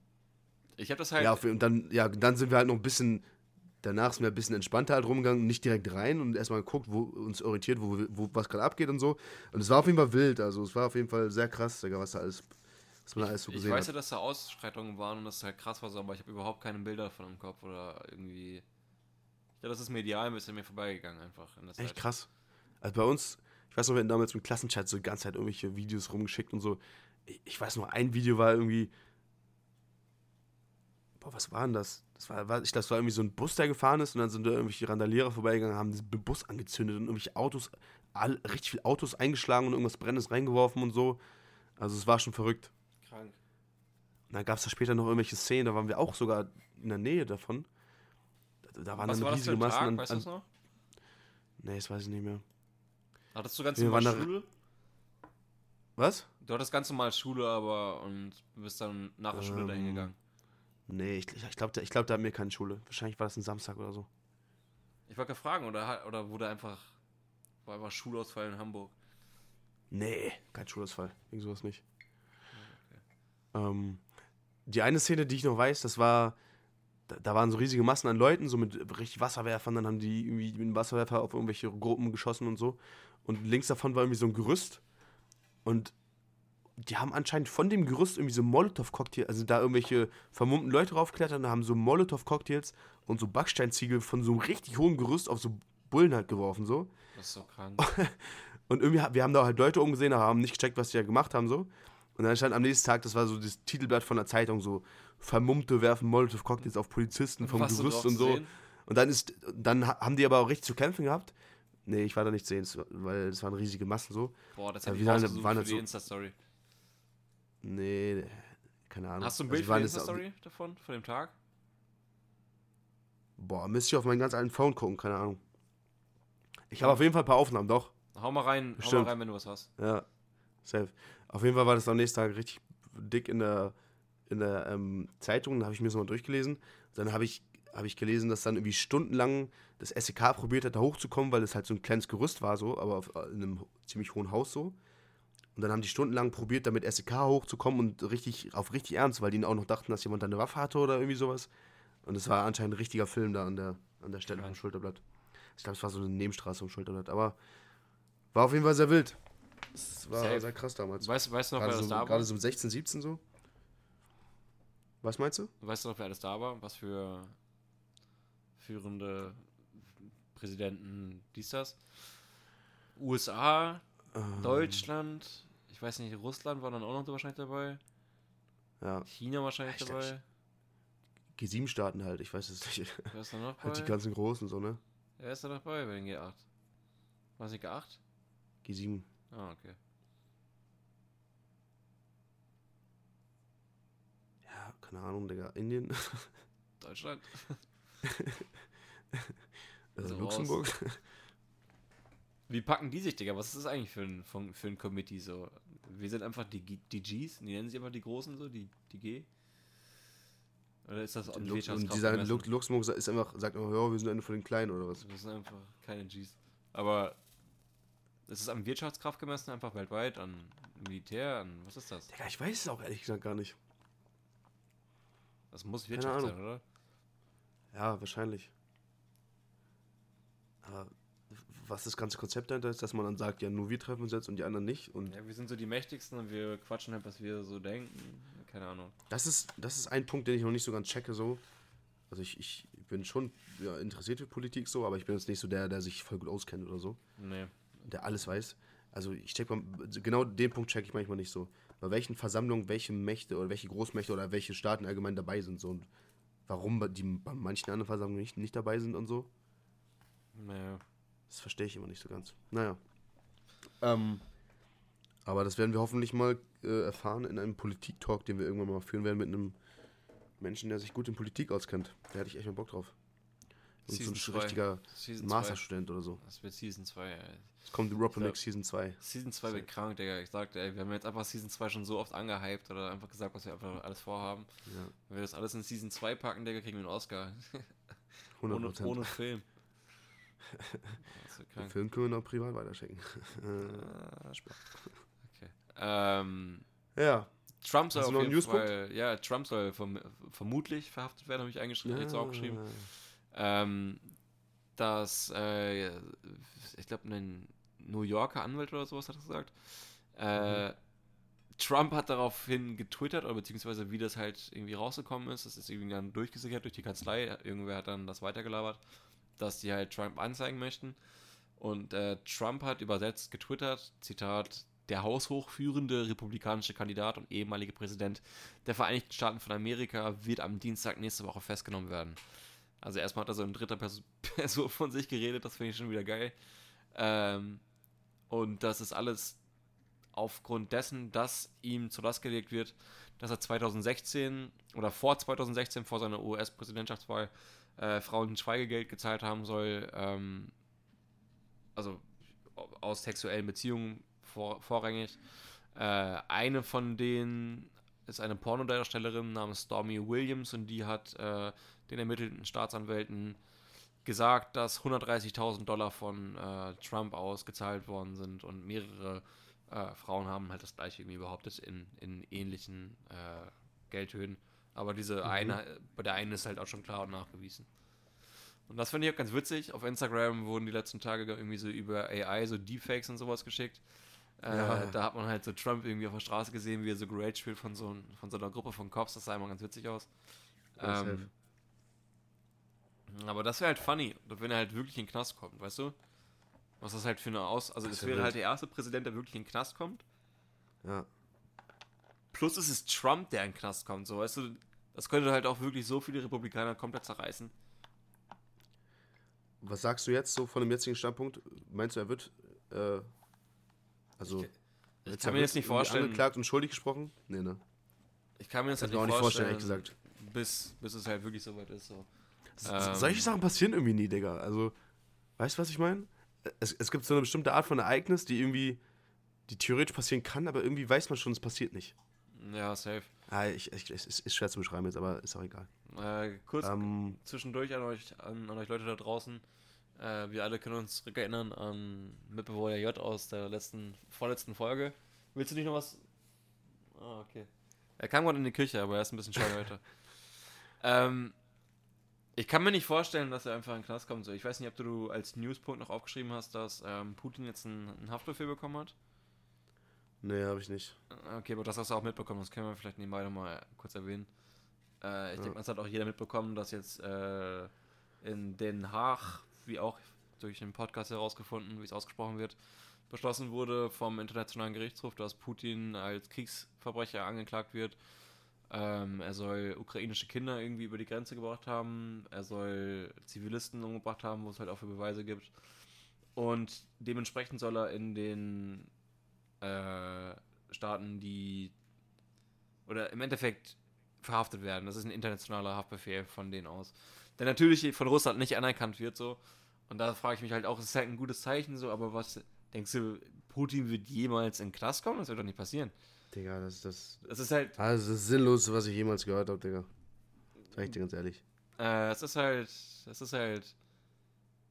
S2: ich habe das halt.
S1: Ja, und dann, ja, dann sind wir halt noch ein bisschen, danach sind wir ein bisschen entspannter halt rumgegangen, nicht direkt rein und erstmal geguckt, wo uns orientiert, wo, wo was gerade abgeht und so. Und es war auf jeden Fall wild, also es war auf jeden Fall sehr krass, was da alles, was man da alles so gesehen hat.
S2: Ich weiß ja, dass da Ausschreitungen waren und dass es halt krass war, aber ich habe überhaupt keine Bilder davon im Kopf oder irgendwie. Ja, das ist medial ein bisschen mir vorbeigegangen einfach.
S1: Echt krass. Also bei uns, ich weiß noch, wir hatten damals im Klassenchat so die ganze Zeit irgendwelche Videos rumgeschickt und so. Ich, ich weiß noch, ein Video war irgendwie, boah, was war denn das? Das war, ich glaube, das war irgendwie so ein Bus, der gefahren ist und dann sind da irgendwelche Randalierer vorbeigegangen, haben den Bus angezündet und irgendwelche Autos, all, richtig viele Autos eingeschlagen und irgendwas Brennendes reingeworfen und so. Also es war schon verrückt. Krank. Und dann gab es da später noch irgendwelche Szenen, da waren wir auch sogar in der Nähe davon. Da, waren
S2: Was
S1: dann
S2: war riesige Massen. Tag? An, weißt du das noch?
S1: Nee, das weiß ich nicht mehr.
S2: Hattest du ganz normal Schule?
S1: Was?
S2: Du hattest ganz normal Schule, aber und bist dann nach der Schule ähm, dahin gegangen.
S1: Nee, ich, ich glaube, ich glaub, da haben wir keine Schule. Wahrscheinlich war das ein Samstag oder so.
S2: Ich wollte fragen, oder, oder wurde einfach, war einfach Schulausfall in Hamburg?
S1: Nee, kein Schulausfall. Irgend sowas nicht. Okay. Ähm, die eine Szene, die ich noch weiß, das war, da, waren so riesige Massen an Leuten, so mit richtig Wasserwerfern, dann haben die irgendwie mit dem Wasserwerfer auf irgendwelche Gruppen geschossen und so. Und links davon war irgendwie so ein Gerüst. Und die haben anscheinend von dem Gerüst irgendwie so Molotow-Cocktails, also da irgendwelche vermummten Leute draufklettern, da haben so Molotow-Cocktails und so Backsteinziegel von so einem richtig hohen Gerüst auf so Bullen halt geworfen, so.
S2: Das ist so krank.
S1: und irgendwie, wir haben da halt Leute umgesehen, aber haben nicht gecheckt, was die da gemacht haben, so. Und dann stand am nächsten Tag, das war so das Titelblatt von der Zeitung, so Vermummte werfen Molotow-Cocktails auf Polizisten vom was Gerüst und so. Und dann ist, dann haben die aber auch richtig zu kämpfen gehabt. Nee, ich war da nicht sehen, weil es waren riesige Massen so.
S2: Boah, das hat ich waren, waren für die so, Insta-Story.
S1: Nee, keine Ahnung.
S2: Hast du ein Bild also, für Story davon, von dem Tag?
S1: Boah, müsste ich auf meinen ganz alten Phone gucken, keine Ahnung. Ich habe auf jeden Fall ein paar Aufnahmen, doch.
S2: Hau mal rein, hau mal rein, wenn du was hast.
S1: Ja, safe. Auf jeden Fall war das am nächsten Tag richtig dick in der, in der ähm, Zeitung, da habe ich mir das mal durchgelesen. Dann habe ich, hab ich gelesen, dass dann irgendwie stundenlang das SEK probiert hat, da hochzukommen, weil es halt so ein kleines Gerüst war, so, aber auf, in einem ziemlich hohen Haus so. Und dann haben die stundenlang probiert, damit SEK hochzukommen und richtig auf richtig ernst, weil die auch noch dachten, dass jemand da eine Waffe hatte oder irgendwie sowas. Und es war anscheinend ein richtiger Film da an der, an der Stelle ja. vom Schulterblatt. Ich glaube, es war so eine Nebenstraße vom Schulterblatt. Aber war auf jeden Fall sehr wild. Es war Safe. sehr krass damals.
S2: Weißt, weißt du noch,
S1: gerade so,
S2: da war?
S1: Gerade so um 16, 17 so. Was meinst du?
S2: Weißt du noch, wer alles da war? Was für führende Präsidenten dies, das? USA, ähm. Deutschland, ich weiß nicht, Russland war dann auch noch wahrscheinlich dabei.
S1: Ja.
S2: China wahrscheinlich ja, dabei.
S1: G7-Staaten halt, ich weiß es nicht.
S2: Wer ist da noch
S1: bei? Halt die ganzen Großen so, ne?
S2: Wer ist da noch bei bei den G8? War es nicht G8?
S1: G7.
S2: Ah, okay.
S1: Ja, keine Ahnung, Digga. Indien?
S2: Deutschland?
S1: also Luxemburg?
S2: Wie packen die sich, Digga? Was ist das eigentlich für ein, für ein Committee so? Wir sind einfach die, die Gs, die nennen sie immer die Großen so, die, die G. Oder ist das
S1: und, und dieser Luxemburg ist einfach, sagt immer, ja, wir sind eine von den Kleinen oder was?
S2: Wir sind einfach keine Gs. Aber ist es am Wirtschaftskraft gemessen, einfach weltweit, an Militär, an was ist das?
S1: Digga, ich weiß es auch ehrlich gesagt gar nicht.
S2: Das muss Wirtschaft sein, oder?
S1: Ja, wahrscheinlich. Aber was das ganze Konzept dahinter ist, dass man dann sagt, ja, nur wir treffen uns jetzt und die anderen nicht. Und
S2: ja, wir sind so die Mächtigsten und wir quatschen halt, was wir so denken. Keine Ahnung.
S1: Das ist, das ist ein Punkt, den ich noch nicht so ganz checke, so. Also ich, ich bin schon ja, interessiert für Politik so, aber ich bin jetzt nicht so der, der sich voll gut auskennt oder so.
S2: Nee.
S1: Der alles weiß. Also ich check mal, genau den Punkt check ich manchmal nicht so. Bei welchen Versammlungen welche Mächte oder welche Großmächte oder welche Staaten allgemein dabei sind so und warum die bei manchen anderen Versammlungen nicht, nicht dabei sind und so.
S2: Naja.
S1: Das verstehe ich immer nicht so ganz. Naja. Ähm, aber das werden wir hoffentlich mal äh, erfahren in einem Politik-Talk, den wir irgendwann mal führen werden mit einem Menschen, der sich gut in Politik auskennt. Da hätte ich echt mal Bock drauf. Und Season so ein richtiger Masterstudent oder so.
S2: Das wird Season 2, ey.
S1: Es kommt Robin Season 2.
S2: Season 2 wird krank, Digga. Ich sagte, ey, wir haben jetzt einfach Season 2 schon so oft angehypt oder einfach gesagt, was wir einfach alles vorhaben. Ja. Wenn wir das alles in Season 2 packen, Digga, kriegen wir einen Oscar. 100%. ohne, ohne Film.
S1: Den Film können wir noch privat weiterschicken.
S2: ah, okay. Ähm,
S1: ja.
S2: Trump soll auf jeden Fall, ja, Trump soll verm vermutlich verhaftet werden, habe ich eingeschrieben, ja. jetzt auch geschrieben. Ähm, dass, äh, ich glaube, ein New Yorker Anwalt oder sowas hat das gesagt. Äh, mhm. Trump hat daraufhin getwittert, oder beziehungsweise wie das halt irgendwie rausgekommen ist. Das ist irgendwie dann durchgesichert durch die Kanzlei. Irgendwer hat dann das weitergelabert dass die halt Trump anzeigen möchten. Und äh, Trump hat übersetzt getwittert, Zitat, der haushochführende republikanische Kandidat und ehemalige Präsident der Vereinigten Staaten von Amerika wird am Dienstag nächste Woche festgenommen werden. Also erstmal hat er so in dritter Person, von sich geredet, das finde ich schon wieder geil. Ähm, und das ist alles aufgrund dessen, dass ihm zur Last gelegt wird, dass er 2016 oder vor 2016, vor seiner US-Präsidentschaftswahl, äh, Frauen Schweigegeld gezahlt haben soll, ähm, also aus sexuellen Beziehungen vor, vorrangig. Äh, eine von denen ist eine Pornodarstellerin namens Stormy Williams und die hat äh, den ermittelten Staatsanwälten gesagt, dass 130.000 Dollar von äh, Trump ausgezahlt worden sind und mehrere äh, Frauen haben halt das gleiche irgendwie behauptet in, in ähnlichen äh, Geldhöhen. Aber diese mhm. eine, bei der einen ist halt auch schon klar und nachgewiesen. Und das finde ich auch ganz witzig. Auf Instagram wurden die letzten Tage irgendwie so über AI so Deepfakes und sowas geschickt. Äh, ja. Da hat man halt so Trump irgendwie auf der Straße gesehen, wie er so gerage spielt von so, von so einer Gruppe von Cops. Das sah immer ganz witzig aus. Ähm, aber das wäre halt funny, wenn er halt wirklich in den Knast kommt, weißt du? Was das halt für eine Aus... Also es wäre halt der erste Präsident, der wirklich in den Knast kommt.
S1: Ja.
S2: Plus es ist Trump, der in den Knast kommt, so, weißt du? Das könnte halt auch wirklich so viele Republikaner komplett zerreißen.
S1: Was sagst du jetzt so von dem jetzigen Standpunkt? Meinst du, er wird... Äh, also...
S2: Ich, ich kann mir jetzt nicht vorstellen...
S1: Angeklagt und schuldig gesprochen? Nee, ne?
S2: Ich kann mir das halt nicht, nicht vorstellen, ehrlich gesagt. Bis, bis es halt wirklich so weit ist. So.
S1: Ähm, Solche Sachen passieren irgendwie nie, Digga. Also, weißt du, was ich meine? es, es gibt so eine bestimmte Art von Ereignis, die irgendwie, die theoretisch passieren kann, aber irgendwie weiß man schon, es passiert nicht.
S2: Ja, safe.
S1: Ah, ich, ich, es ist schwer zu beschreiben jetzt, aber ist auch egal.
S2: Äh, kurz ähm, zwischendurch an euch, an, an, euch Leute da draußen. Äh, wir alle können uns erinnern an Mitbewohner J aus der letzten, vorletzten Folge. Willst du nicht noch was? Ah, okay. Er kam gerade in die Küche, aber er ist ein bisschen scheu heute. ähm, ich kann mir nicht vorstellen, dass er einfach in den Knast kommt. Ich weiß nicht, ob du als Newspunkt noch aufgeschrieben hast, dass ähm, Putin jetzt einen, einen, Haftbefehl bekommen hat.
S1: Nee, habe ich nicht.
S2: Okay, aber das hast du auch mitbekommen. Das können wir vielleicht nebenbei nochmal kurz erwähnen. Äh, ich ja. denke, das hat auch jeder mitbekommen, dass jetzt äh, in Den Haag, wie auch durch den Podcast herausgefunden, wie es ausgesprochen wird, beschlossen wurde vom Internationalen Gerichtshof, dass Putin als Kriegsverbrecher angeklagt wird ähm, er soll ukrainische Kinder irgendwie über die Grenze gebracht haben. Er soll Zivilisten umgebracht haben, wo es halt auch für Beweise gibt. Und dementsprechend soll er in den äh, Staaten, die oder im Endeffekt verhaftet werden. Das ist ein internationaler Haftbefehl von denen aus. Der natürlich von Russland nicht anerkannt wird so. Und da frage ich mich halt auch, ist halt ein gutes Zeichen so, aber was denkst du, Putin wird jemals in den Knast kommen? Das wird doch nicht passieren.
S1: Digga, das, das,
S2: das ist halt.
S1: Ah, das ist das Sinnloseste, was ich jemals gehört habe, Digga. Sag ich dir ganz ehrlich.
S2: Äh, es ist halt, es ist halt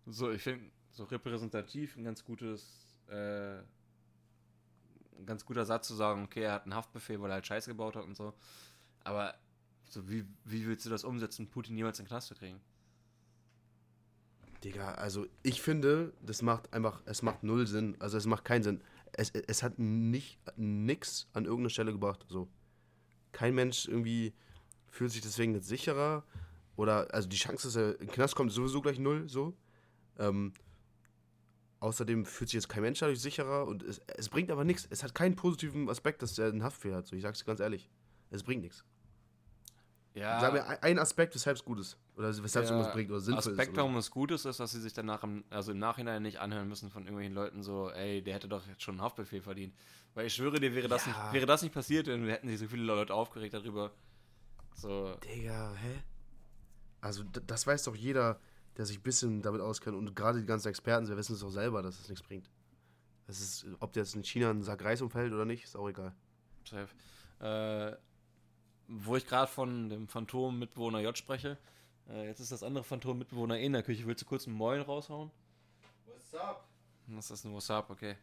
S2: so, ich finde, so repräsentativ ein ganz gutes, äh, ein ganz guter Satz zu sagen, okay, er hat einen Haftbefehl, weil er halt Scheiße gebaut hat und so. Aber so, wie, wie willst du das umsetzen, Putin niemals in den Knast zu kriegen?
S1: Digga, also ich finde, das macht einfach, es macht null Sinn. Also es macht keinen Sinn. Es, es hat nicht nix an irgendeiner Stelle gebracht. So. Kein Mensch irgendwie fühlt sich deswegen jetzt sicherer. Oder, also die Chance, dass er in den Knast kommt, ist sowieso gleich null, so. Ähm, außerdem fühlt sich jetzt kein Mensch dadurch sicherer und es, es bringt aber nichts. Es hat keinen positiven Aspekt, dass er einen Haftbefehl hat. So, ich sag's dir ganz ehrlich. Es bringt nichts. Ja. Sag mir ein Aspekt, weshalb es gut ist. Oder weshalb es irgendwas bringt oder
S2: sinnvoll Aspekt, ist. warum es gut ist, ist, dass sie sich danach im, also im Nachhinein nicht anhören müssen von irgendwelchen Leuten so, ey, der hätte doch jetzt schon einen Haftbefehl verdient. Weil ich schwöre dir, wäre das, ja. nicht, wäre das nicht passiert, dann hätten sich so viele Leute aufgeregt darüber. So.
S1: Digga, hä? Also, das weiß doch jeder, der sich ein bisschen damit auskennt. Und gerade die ganzen Experten, sie wissen es auch selber, dass es nichts bringt. Das ist, ob der jetzt in China einen Sack Reis umfällt oder nicht, ist auch egal.
S2: Safe. Äh, wo ich gerade von dem Phantom-Mitbewohner J spreche, äh, jetzt ist das andere Phantom-Mitbewohner eh in der Küche. Willst du kurz einen Moin raushauen? What's up? Das ist ein What's up, okay.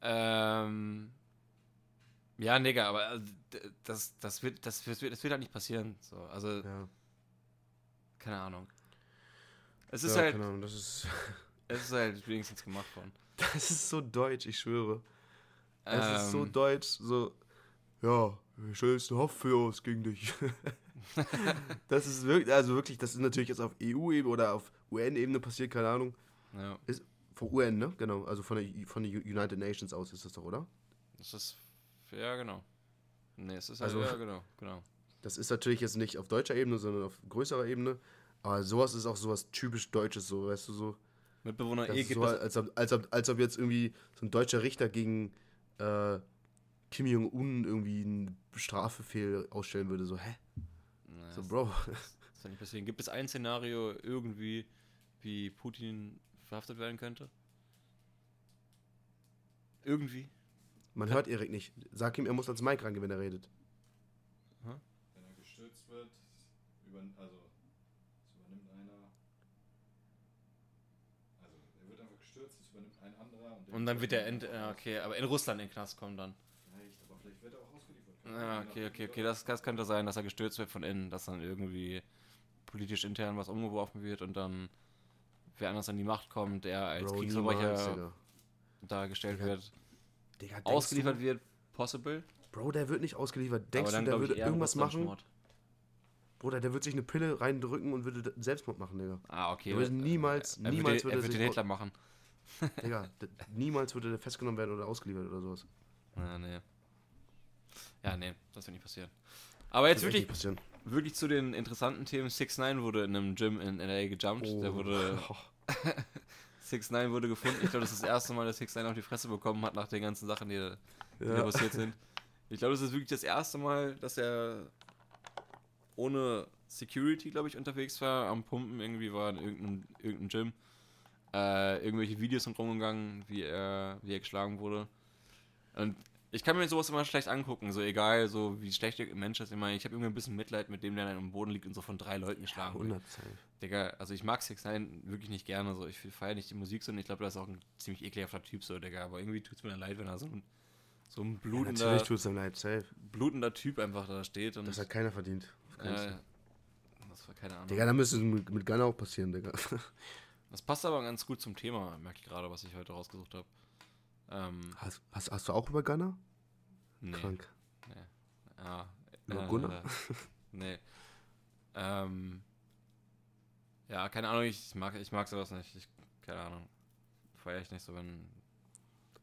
S2: Ähm. Ja, Digga, aber äh, das, das, wird, das, wird, das wird halt nicht passieren. So, also. Ja. Keine Ahnung. Es ist ja, halt. Keine Ahnung, das ist. es ist halt wenigstens gemacht worden.
S1: Das ist so deutsch, ich schwöre. Es ähm, ist so ähm. deutsch, so. Ja, stellst eine Haftbefehl aus gegen dich. das ist wirklich, also wirklich, das ist natürlich jetzt auf EU-Ebene oder auf UN-Ebene passiert, keine Ahnung. Ja. Ist von UN, ne? Genau, also von der, von der United Nations aus ist das doch, oder?
S2: Das ist, ja, genau. Nee, es ist also, ja, genau, genau.
S1: Das ist natürlich jetzt nicht auf deutscher Ebene, sondern auf größerer Ebene. Aber sowas ist auch sowas typisch Deutsches, so, weißt du, so. Mitbewohner E gibt so, als, ob, als, ob, als ob jetzt irgendwie so ein deutscher Richter gegen äh, Kim Jong-un irgendwie einen Strafbefehl ausstellen würde, so, hä?
S2: Naja, so, Bro. Das ist nicht passieren. Gibt es ein Szenario irgendwie, wie Putin verhaftet werden könnte? Irgendwie?
S1: Man hört Erik nicht. Sag ihm, er muss ans Mic rangehen, wenn er redet.
S3: Wenn er gestürzt wird, über, also es übernimmt einer. Also er wird einfach gestürzt, es übernimmt ein anderer.
S2: Und, und dann wird er, end, okay, aber in Russland in den Knast kommen dann. Wird er auch ausgeliefert. Ja, okay, okay, okay. Das, das könnte sein, dass er gestürzt wird von innen, dass dann irgendwie politisch intern was umgeworfen wird und dann wer anders an die Macht kommt, der als Bro, Kriegsverbrecher dargestellt Digga. wird, Digga, ausgeliefert du? wird, possible.
S1: Bro, der wird nicht ausgeliefert. Denkst du, der würde irgendwas machen? Bruder, der wird sich eine Pille reindrücken und würde Selbstmord machen, Digga.
S2: Ah, okay.
S1: Der würde niemals,
S2: er
S1: niemals
S2: würde, er würde den Hitler machen.
S1: Digga, niemals würde der festgenommen werden oder ausgeliefert oder sowas.
S2: Ja, nee. Ja, nee, das wird nicht passieren. Aber jetzt wirklich, wirklich zu den interessanten Themen. 6 9 wurde in einem Gym in LA gejumpt. Oh. Der wurde. 6 9 wurde gefunden. Ich glaube, das ist das erste Mal, dass 6 9 auf die Fresse bekommen hat nach den ganzen Sachen, die, die ja. passiert sind. Ich glaube, das ist wirklich das erste Mal, dass er ohne Security, glaube ich, unterwegs war. Am Pumpen irgendwie war in irgendeinem, irgendeinem Gym. Äh, irgendwelche Videos sind rumgegangen, wie er, wie er geschlagen wurde. Und ich kann mir sowas immer schlecht angucken, so egal, so wie schlecht der Mensch ist. Ich meine, ich habe irgendwie ein bisschen Mitleid mit dem, der dann im Boden liegt und so von drei Leuten geschlagen ja, 100 wird. Digga, also ich mag Six Nine wirklich nicht gerne, so ich feiere nicht die Musik so und ich glaube, das ist auch ein ziemlich ekelhafter Typ, so, Digga, aber irgendwie tut es mir dann leid, wenn er so ein, so ein blutender, ja, natürlich tut's ihm leid, safe. blutender Typ einfach da steht. Und,
S1: das hat keiner verdient. Äh, das war keine Ahnung. Digga, da müsste es mit, mit Gunner auch passieren, Digga.
S2: Das passt aber ganz gut zum Thema, merke ich gerade, was ich heute rausgesucht habe.
S1: Ähm, hast, hast, hast, du auch über Gunner? Nee. Krank.
S2: Nee. Ja. Über äh, Gunnar? nee. Ähm, ja, keine Ahnung, ich mag, ich mag sowas nicht. Ich, keine Ahnung. Feier ich nicht so, wenn.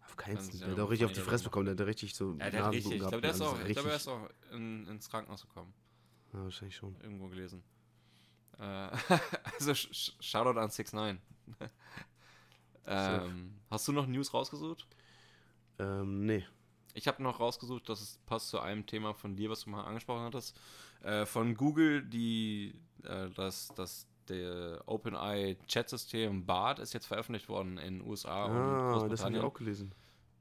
S1: Auf keinen Fall. Der hat auch richtig auf die Fresse bekommen, der hat richtig so.
S2: Ja, der hat richtig. Ich glaube, der ist auch, ich glaub, er ist auch in, ins Krankenhaus gekommen.
S1: Ja, wahrscheinlich schon.
S2: Irgendwo gelesen. Äh, also, Shoutout an 6 9 ähm, hast du noch News rausgesucht?
S1: Ähm, nee.
S2: Ich habe noch rausgesucht, dass es passt zu einem Thema von dir, was du mal angesprochen hattest. Äh, von Google, die äh, das, das der OpenEye Chat-System BART ist jetzt veröffentlicht worden in den USA
S1: ah, und Großbritannien. das habe ich auch gelesen.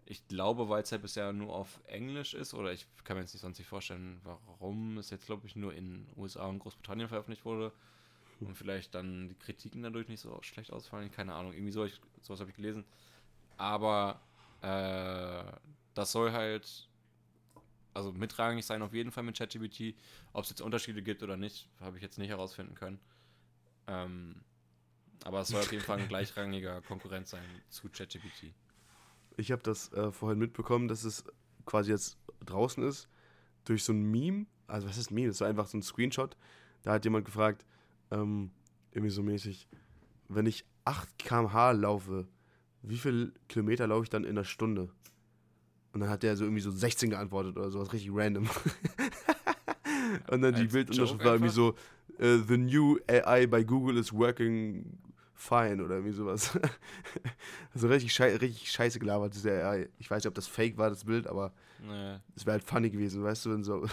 S2: Ich glaube, weil es ja bisher nur auf Englisch ist, oder ich kann mir jetzt nicht sonst nicht vorstellen, warum es jetzt, glaube ich, nur in USA und Großbritannien veröffentlicht wurde und vielleicht dann die Kritiken dadurch nicht so schlecht ausfallen. Keine Ahnung, irgendwie so, ich, sowas habe ich gelesen. Aber äh, das soll halt also mitrangig sein auf jeden Fall mit ChatGPT. Ob es jetzt Unterschiede gibt oder nicht, habe ich jetzt nicht herausfinden können. Ähm, aber es soll auf jeden Fall ein gleichrangiger Konkurrent sein zu ChatGPT.
S1: Ich habe das äh, vorhin mitbekommen, dass es quasi jetzt draußen ist durch so ein Meme. Also was ist ein Meme? Das war einfach so ein Screenshot. Da hat jemand gefragt, ähm, irgendwie so mäßig, wenn ich 8 km/h laufe, wie viel Kilometer laufe ich dann in einer Stunde? Und dann hat der so irgendwie so 16 geantwortet oder sowas, richtig random. Und dann die Bildunterschrift war irgendwie so, uh, the new AI by Google is working fine oder irgendwie sowas. also richtig, schei richtig scheiße gelabert, diese AI. Ich weiß nicht, ob das fake war, das Bild, aber es nee. wäre halt funny gewesen, weißt du, wenn so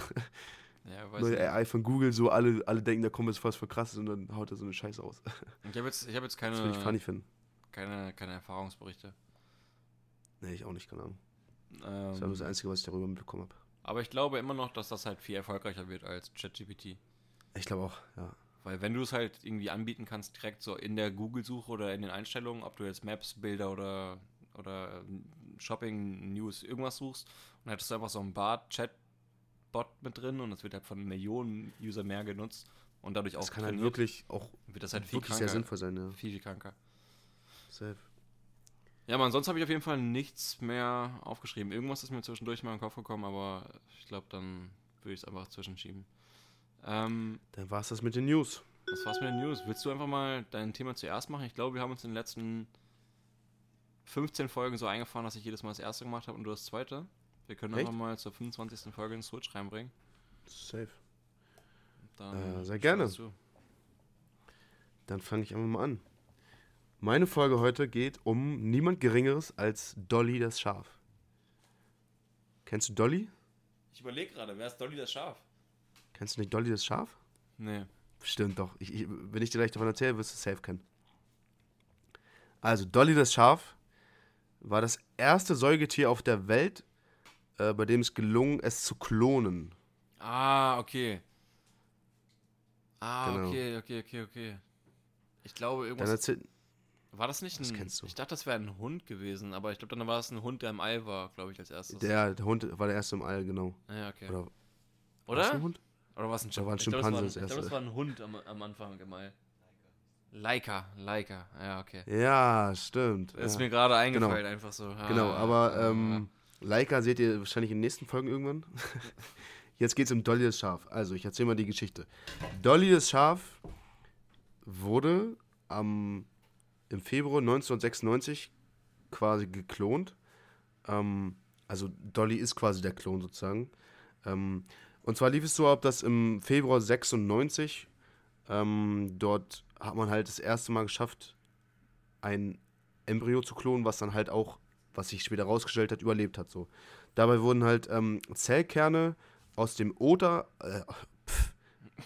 S1: ja, neue AI von Google so alle, alle denken, da kommt jetzt was für krasses und dann haut er so eine Scheiße aus.
S2: ich habe jetzt, hab jetzt keine,
S1: das ich funny finden.
S2: Keine, keine Erfahrungsberichte.
S1: Nee, ich auch nicht, keine Ahnung. Ähm, das war das Einzige, was ich darüber mitbekommen habe.
S2: Aber ich glaube immer noch, dass das halt viel erfolgreicher wird als ChatGPT.
S1: Ich glaube auch, ja.
S2: Weil wenn du es halt irgendwie anbieten kannst, direkt so in der Google-Suche oder in den Einstellungen, ob du jetzt Maps, Bilder oder, oder Shopping, News, irgendwas suchst, und hättest du einfach so ein Bart-Chat-Bot mit drin und es wird halt von Millionen User mehr genutzt und dadurch
S1: das auch. Das kann halt wirklich auch
S2: wird das halt
S1: viel kranker, sehr sinnvoll sein, ja.
S2: Viel, viel kranker.
S1: Safe.
S2: Ja, aber ansonsten habe ich auf jeden Fall nichts mehr aufgeschrieben. Irgendwas ist mir zwischendurch mal in den Kopf gekommen, aber ich glaube, dann würde ich es einfach zwischenschieben.
S1: Ähm, dann war es das mit den News.
S2: Das war's mit den News. Willst du einfach mal dein Thema zuerst machen? Ich glaube, wir haben uns in den letzten 15 Folgen so eingefahren, dass ich jedes Mal das erste gemacht habe und du das zweite. Wir können Echt? einfach mal zur 25. Folge einen Switch reinbringen.
S1: Safe. Dann äh, sehr gerne. Dann fange ich einfach mal an. Meine Folge heute geht um niemand Geringeres als Dolly das Schaf. Kennst du Dolly?
S2: Ich überlege gerade, wer ist Dolly das Schaf?
S1: Kennst du nicht Dolly das Schaf?
S2: Nee.
S1: Stimmt doch. Ich, ich, wenn ich dir gleich davon erzähle, wirst du es safe kennen. Also, Dolly das Schaf war das erste Säugetier auf der Welt, äh, bei dem es gelungen, es zu klonen.
S2: Ah, okay. Ah, genau. okay, okay, okay, okay. Ich glaube, irgendwas. War das nicht ein. Das kennst du. Ich dachte, das wäre ein Hund gewesen, aber ich glaube, dann war es ein Hund, der im All war, glaube ich, als erstes.
S1: Der, der, Hund war der erste im All, genau.
S2: Ja, okay.
S1: Oder?
S2: Oder? ein Hund? Oder war es ein,
S1: Sch war ein Schimpanse das erste?
S2: Ich glaube, das war ein Hund am, am Anfang im All. Leica, Leica, ja, okay.
S1: Ja, stimmt.
S2: Ist
S1: ja.
S2: mir gerade eingefallen, genau. einfach so.
S1: Ah, genau, aber ähm, Leica seht ihr wahrscheinlich in den nächsten Folgen irgendwann. Jetzt geht es um Dolly das Schaf. Also, ich erzähle mal die Geschichte. Dolly das Schaf wurde am im Februar 1996 quasi geklont. Ähm, also Dolly ist quasi der Klon sozusagen. Ähm, und zwar lief es so ab, dass im Februar 96 ähm, dort hat man halt das erste Mal geschafft, ein Embryo zu klonen, was dann halt auch, was sich später rausgestellt hat, überlebt hat. So. Dabei wurden halt ähm, Zellkerne aus dem Oter, äh, pff,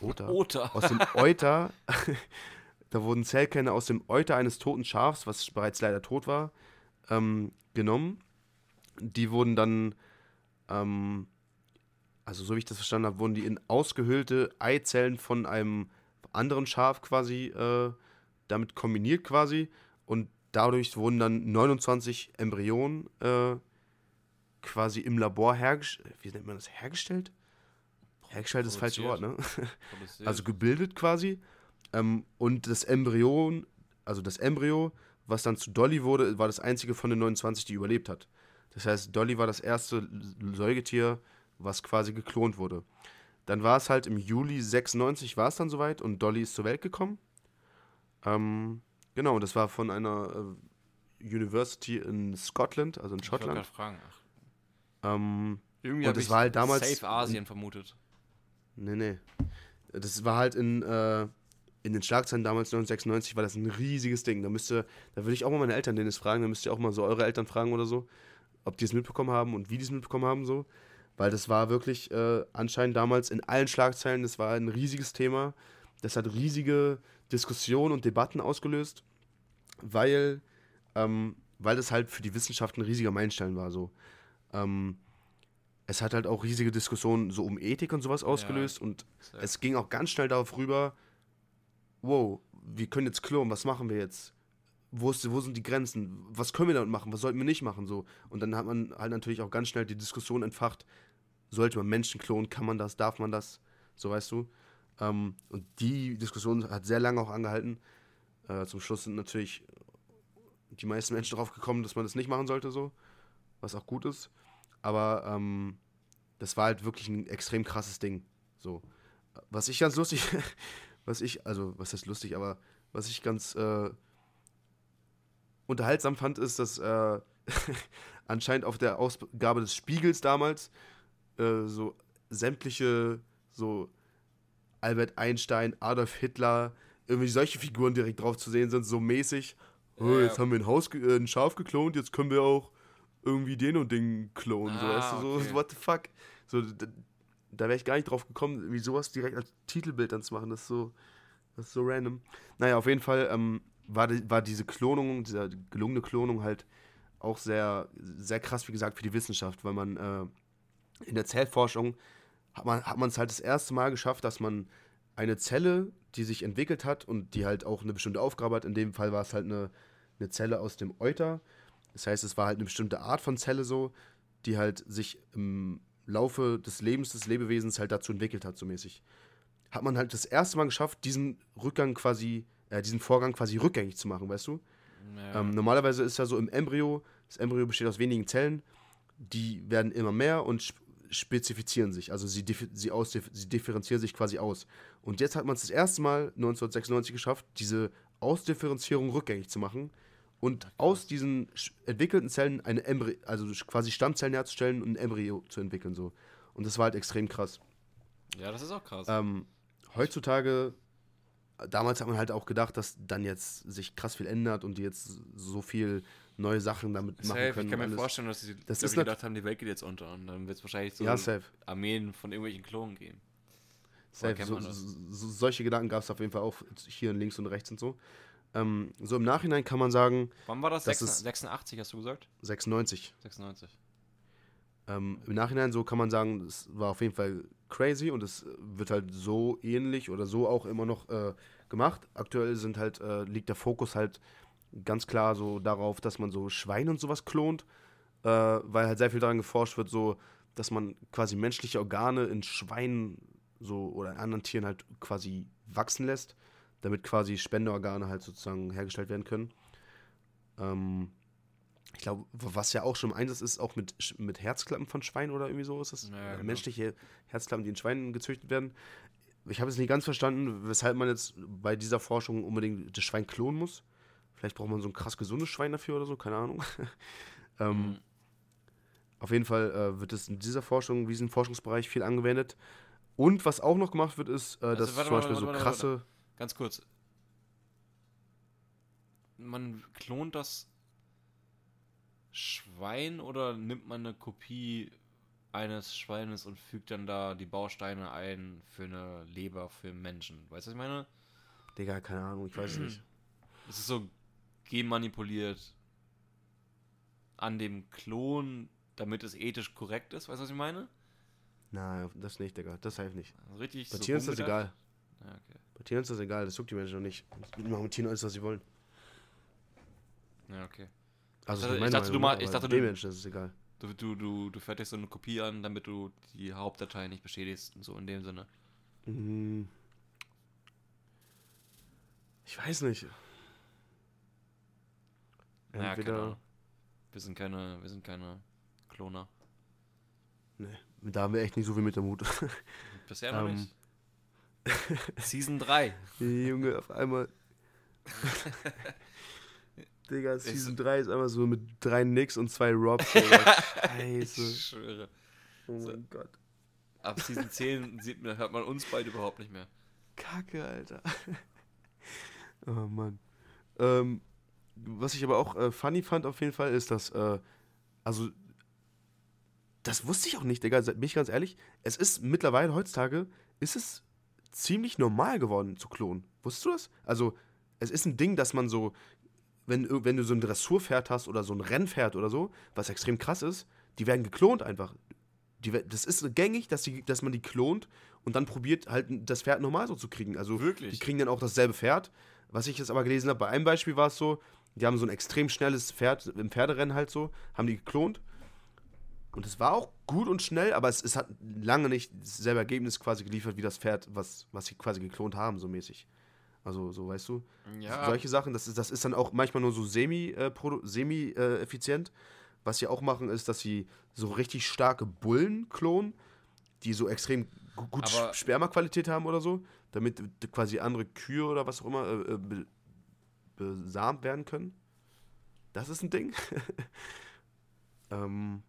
S1: Oter,
S2: Oter.
S1: aus dem Euter Da wurden Zellkerne aus dem Euter eines toten Schafs, was bereits leider tot war, ähm, genommen. Die wurden dann, ähm, also so wie ich das verstanden habe, wurden die in ausgehöhlte Eizellen von einem anderen Schaf quasi äh, damit kombiniert quasi. Dadurch wurden dann 29 Embryonen äh, quasi im Labor hergestellt. Wie nennt man das? Hergestellt? Hergestellt ist das falsche Wort, ne? also gebildet quasi. Ähm, und das Embryon, also das Embryo, was dann zu Dolly wurde, war das einzige von den 29, die überlebt hat. Das heißt, Dolly war das erste Säugetier, was quasi geklont wurde. Dann war es halt im Juli 96 war es dann soweit und Dolly ist zur Welt gekommen. Ähm, genau, das war von einer äh, University in Scotland, also in ich Schottland. Ich fragen. Ähm,
S2: Irgendwie habe ich war halt damals Safe Asien vermutet.
S1: Nee, nee. Das war halt in äh, in den Schlagzeilen damals 1996 war das ein riesiges Ding. Da müsste, da würde ich auch mal meine Eltern Dennis fragen, da müsst ihr auch mal so eure Eltern fragen oder so, ob die es mitbekommen haben und wie die es mitbekommen haben so. Weil das war wirklich äh, anscheinend damals in allen Schlagzeilen, das war ein riesiges Thema. Das hat riesige Diskussionen und Debatten ausgelöst, weil ähm, weil das halt für die Wissenschaft ein riesiger Meilenstein war. So. Ähm, es hat halt auch riesige Diskussionen so um Ethik und sowas ausgelöst ja, und sehr. es ging auch ganz schnell darauf rüber, wow, wir können jetzt klonen, was machen wir jetzt? Wo, ist, wo sind die Grenzen? Was können wir damit machen? Was sollten wir nicht machen? So. Und dann hat man halt natürlich auch ganz schnell die Diskussion entfacht, sollte man Menschen klonen, kann man das, darf man das? So weißt du. Ähm, und die Diskussion hat sehr lange auch angehalten. Äh, zum Schluss sind natürlich die meisten Menschen darauf gekommen, dass man das nicht machen sollte, so, was auch gut ist. Aber ähm, das war halt wirklich ein extrem krasses Ding. So. Was ich ganz lustig, was ich, also was heißt lustig, aber was ich ganz äh, unterhaltsam fand, ist, dass äh, anscheinend auf der Ausgabe des Spiegels damals äh, so sämtliche so Albert Einstein, Adolf Hitler, irgendwie solche Figuren direkt drauf zu sehen sind, so mäßig oh, jetzt haben wir ein, Haus, äh, ein Schaf geklont, jetzt können wir auch irgendwie den und den klonen. Ah, so, weißt du, so, okay. what the fuck? So, da, da wäre ich gar nicht drauf gekommen, wie sowas direkt als Titelbild dann zu machen. Das ist so, das ist so random. Naja, auf jeden Fall ähm, war, die, war diese Klonung, diese gelungene Klonung halt auch sehr, sehr krass, wie gesagt, für die Wissenschaft, weil man äh, in der Zellforschung hat man hat es halt das erste Mal geschafft, dass man eine Zelle, die sich entwickelt hat und die halt auch eine bestimmte Aufgabe hat. In dem Fall war es halt eine, eine Zelle aus dem Euter. Das heißt, es war halt eine bestimmte Art von Zelle so, die halt sich im Laufe des Lebens des Lebewesens halt dazu entwickelt hat, so mäßig. Hat man halt das erste Mal geschafft, diesen Rückgang quasi, äh, diesen Vorgang quasi rückgängig zu machen, weißt du? Ja. Ähm, normalerweise ist ja so im Embryo, das Embryo besteht aus wenigen Zellen, die werden immer mehr und spezifizieren sich, also sie, sie, aus, sie differenzieren sich quasi aus. Und jetzt hat man es das erste Mal 1996 geschafft, diese Ausdifferenzierung rückgängig zu machen und aus diesen entwickelten Zellen eine Embryo, also quasi Stammzellen herzustellen und ein Embryo zu entwickeln. So. Und das war halt extrem krass.
S2: Ja, das ist auch krass.
S1: Ähm, heutzutage, damals hat man halt auch gedacht, dass dann jetzt sich krass viel ändert und die jetzt so viel neue Sachen damit safe, machen können.
S2: Ich kann mir alles. vorstellen, dass sie das ist gedacht haben, die Welt geht jetzt unter und dann wird es wahrscheinlich so
S1: ja,
S2: Armeen von irgendwelchen Klonen geben.
S1: Safe. So, so, solche Gedanken gab es auf jeden Fall auch hier links und rechts und so. Ähm, so im Nachhinein kann man sagen.
S2: Wann war das? 86 hast du gesagt?
S1: 96.
S2: 96.
S1: Ähm, Im Nachhinein so kann man sagen, es war auf jeden Fall crazy und es wird halt so ähnlich oder so auch immer noch äh, gemacht. Aktuell sind halt, äh, liegt der Fokus halt ganz klar so darauf, dass man so Schweine und sowas klont, äh, weil halt sehr viel daran geforscht wird, so dass man quasi menschliche Organe in Schweinen so oder in anderen Tieren halt quasi wachsen lässt, damit quasi Spendeorgane halt sozusagen hergestellt werden können. Ähm, ich glaube, was ja auch schon im Einsatz ist, auch mit, mit Herzklappen von Schweinen oder irgendwie so ist das. Ja, genau. Menschliche Herzklappen, die in Schweinen gezüchtet werden. Ich habe es nicht ganz verstanden, weshalb man jetzt bei dieser Forschung unbedingt das Schwein klonen muss. Vielleicht braucht man so ein krass gesundes Schwein dafür oder so, keine Ahnung. ähm, mhm. Auf jeden Fall äh, wird es in dieser Forschung, in diesem Forschungsbereich viel angewendet. Und was auch noch gemacht wird, ist, äh, also, dass warte, zum Beispiel warte, warte, so krasse.
S2: Ganz kurz. Man klont das Schwein oder nimmt man eine Kopie eines Schweines und fügt dann da die Bausteine ein für eine Leber für Menschen? Weißt du, was ich meine?
S1: Digga, keine Ahnung, ich weiß es nicht.
S2: Es ist so genmanipuliert an dem Klon, damit es ethisch korrekt ist. Weißt du, was ich meine?
S1: Nein, das nicht, Digga. Das hilft nicht.
S2: Also richtig
S1: Bei so Tieren ist das egal. Ja, okay. Bei Tieren ist das egal. Das juckt die Menschen noch nicht. Die machen mit Tieren alles, was sie wollen.
S2: Ja, okay.
S1: Also,
S2: ich, ich dachte, du mal, ich dachte, du,
S1: Menschen ist es egal.
S2: Du, du, du, du fertigst so eine Kopie an, damit du die Hauptdatei nicht beschädigst. So in dem Sinne.
S1: Hm. Ich weiß nicht.
S2: Entweder. Ja, wir sind keine, wir sind keine Kloner.
S1: Nee, da haben wir echt nicht so viel mit der Mut.
S2: Bisher noch um, nicht. Season 3.
S1: Junge, auf einmal. Digga, Season 3 ist einfach so mit drei Nicks und zwei Robs. Scheiße.
S2: Ich schwöre.
S1: Oh so. mein Gott.
S2: Ab Season 10 sieht man, hört man uns beide überhaupt nicht mehr.
S1: Kacke, Alter. oh Mann. Ähm, was ich aber auch äh, funny fand auf jeden Fall, ist, dass, äh, also, das wusste ich auch nicht, Digga, bin ich ganz ehrlich. Es ist mittlerweile, heutzutage, ist es ziemlich normal geworden zu klonen. Wusstest du das? Also, es ist ein Ding, dass man so wenn, wenn du so ein Dressurpferd hast oder so ein Rennpferd oder so, was extrem krass ist, die werden geklont einfach. Die, das ist gängig, dass, die, dass man die klont und dann probiert halt das Pferd normal so zu kriegen. Also Wirklich? die kriegen dann auch dasselbe Pferd. Was ich jetzt aber gelesen habe, bei einem Beispiel war es so, die haben so ein extrem schnelles Pferd im Pferderennen halt so, haben die geklont. Und es war auch gut und schnell, aber es, es hat lange nicht dasselbe Ergebnis quasi geliefert wie das Pferd, was, was sie quasi geklont haben, so mäßig. Also, so weißt du. Ja. Solche Sachen, das ist, das ist dann auch manchmal nur so semi-effizient. Äh, semi, äh, was sie auch machen, ist, dass sie so richtig starke Bullen klonen, die so extrem gut Spermaqualität haben oder so, damit quasi andere Kühe oder was auch immer äh, äh, besamt werden können. Das ist ein Ding. ähm,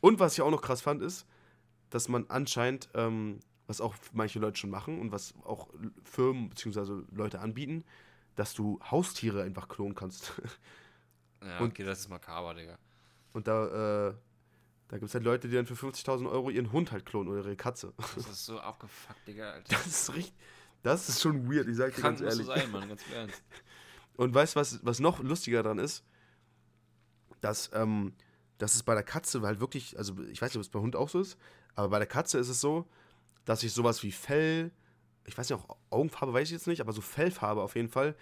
S1: und was ich auch noch krass fand, ist, dass man anscheinend, ähm, was auch manche Leute schon machen und was auch Firmen bzw. Leute anbieten, dass du Haustiere einfach klonen kannst.
S2: ja, okay, und, das ist makaber, Digga.
S1: Und da, äh, da gibt es halt Leute, die dann für 50.000 Euro ihren Hund halt klonen oder ihre Katze.
S2: Das ist so abgefuckt, Digga, Alter.
S1: Das ist richtig. Das ist schon weird, ich sag dir Kann ganz ehrlich. So sein, Mann, ganz ernst. Und weißt du, was, was noch lustiger dran ist? Dass, ähm, dass es bei der Katze halt wirklich, also ich weiß nicht, ob es bei Hund auch so ist, aber bei der Katze ist es so, dass sich sowas wie Fell, ich weiß nicht, auch Augenfarbe weiß ich jetzt nicht, aber so Fellfarbe auf jeden Fall,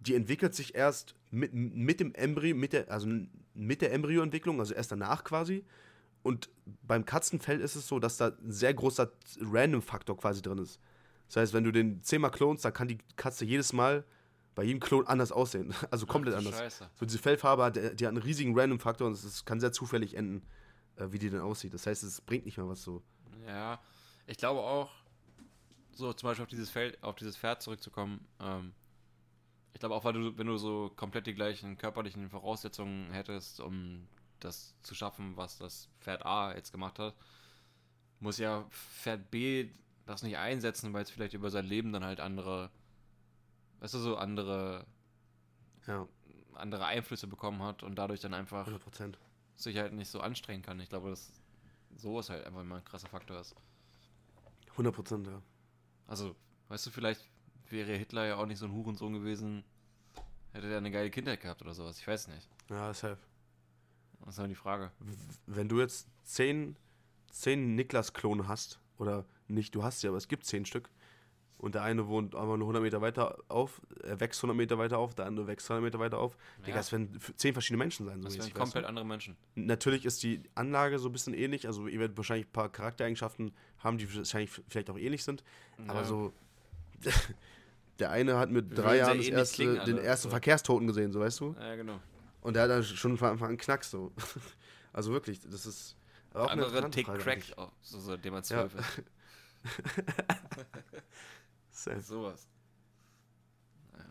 S1: die entwickelt sich erst mit, mit dem Embryo, mit der, also mit der Embryoentwicklung, also erst danach quasi. Und beim Katzenfell ist es so, dass da ein sehr großer Random-Faktor quasi drin ist. Das heißt, wenn du den zehnmal klonst, dann kann die Katze jedes Mal bei jedem Klon anders aussehen. Also komplett Ach, anders. Scheiße. So diese Fellfarbe, die, die hat einen riesigen Random-Faktor und es kann sehr zufällig enden, äh, wie die denn aussieht. Das heißt, es bringt nicht mal was so.
S2: Ja, ich glaube auch, so zum Beispiel auf dieses Feld, auf dieses Pferd zurückzukommen, ähm, ich glaube auch, weil du, wenn du so komplett die gleichen körperlichen Voraussetzungen hättest, um das zu schaffen, was das Pferd A jetzt gemacht hat, muss ja Pferd B das nicht einsetzen, weil es vielleicht über sein Leben dann halt andere, weißt du, so andere, ja. andere Einflüsse bekommen hat und dadurch dann einfach
S1: 100%.
S2: sich halt nicht so anstrengen kann. Ich glaube, dass so ist halt einfach mal ein krasser Faktor ist.
S1: 100%, ja.
S2: Also, weißt du, vielleicht wäre Hitler ja auch nicht so ein Hurensohn gewesen, hätte er eine geile Kindheit gehabt oder sowas. Ich weiß nicht.
S1: Ja, safe.
S2: Das ist halt die Frage.
S1: Wenn du jetzt zehn, zehn Niklas-Klone hast, oder nicht, du hast sie, aber es gibt zehn Stück, und der eine wohnt aber nur 100 Meter weiter auf, er wächst 100 Meter weiter auf, der andere wächst 200 Meter weiter auf. Ja. Digga, das werden zehn verschiedene Menschen sein.
S2: So das werden komplett andere Menschen.
S1: Natürlich ist die Anlage so ein bisschen ähnlich, also ihr werdet wahrscheinlich ein paar Charaktereigenschaften haben, die wahrscheinlich vielleicht auch ähnlich sind, ja. aber so der eine hat mit drei Jahren das erste, klingen, den ersten so. Verkehrstoten gesehen, so weißt du?
S2: Ja, genau.
S1: Und der hat dann schon von Anfang an Knacks so. also wirklich, das ist.
S2: Auch der andere Take Crack, auch, so, seitdem er zwölf ja. ist. Sowas.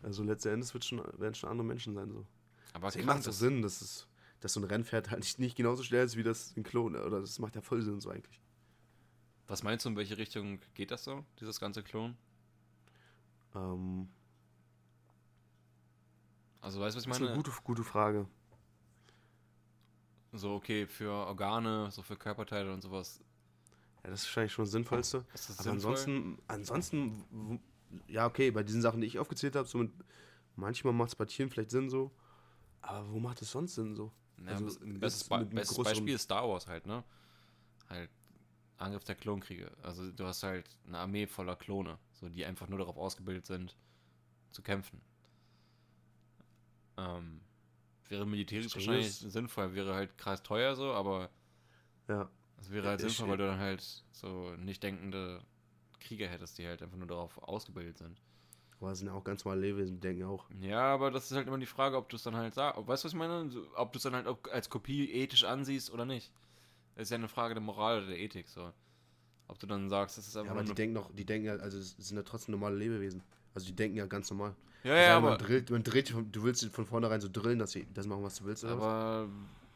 S1: Also letzten Endes wird schon, werden schon andere Menschen sein so. Aber das macht so Sinn, dass, es, dass so ein Rennpferd halt nicht, nicht genauso schnell ist wie das ein Klon. Oder das macht ja voll Sinn so eigentlich.
S2: Was meinst du, in welche Richtung geht das so, dieses ganze Klon? Ähm, also weißt du, was ich meine?
S1: Das ist eine gute, gute Frage.
S2: So, okay, für Organe, so für Körperteile und sowas.
S1: Ja, das ist wahrscheinlich schon das Sinnvollste. Das Aber sinnvoll? ansonsten, ansonsten, ja, okay, bei diesen Sachen, die ich aufgezählt habe, so mit, manchmal macht es bei Tieren vielleicht Sinn so. Aber wo macht es sonst Sinn so?
S2: Ja, also, bestes, Be bestes Beispiel ist Star Wars halt, ne? Halt Angriff der Klonkriege. Also du hast halt eine Armee voller Klone, so die einfach nur darauf ausgebildet sind, zu kämpfen. Ähm, wäre militärisch wahrscheinlich sinnvoll, wäre halt krass teuer so, aber
S1: ja.
S2: Es wäre halt sinnvoll, weil du dann halt so nicht denkende Krieger hättest, die halt einfach nur darauf ausgebildet sind.
S1: Aber sind ja auch ganz normale Lebewesen, denken auch.
S2: Ja, aber das ist halt immer die Frage, ob du es dann halt sagst. Weißt du, was ich meine? Ob du es dann halt als Kopie ethisch ansiehst oder nicht. Das ist ja eine Frage der Moral oder der Ethik, so. Ob du dann sagst, das ist
S1: einfach. Ja, aber die denken doch, die denken ja, also es sind ja trotzdem normale Lebewesen. Also die denken ja ganz normal.
S2: Ja, also ja, aber.
S1: Man drillt, man drillt, du willst von vornherein so drillen, dass sie das machen, was du willst.
S2: Aber was?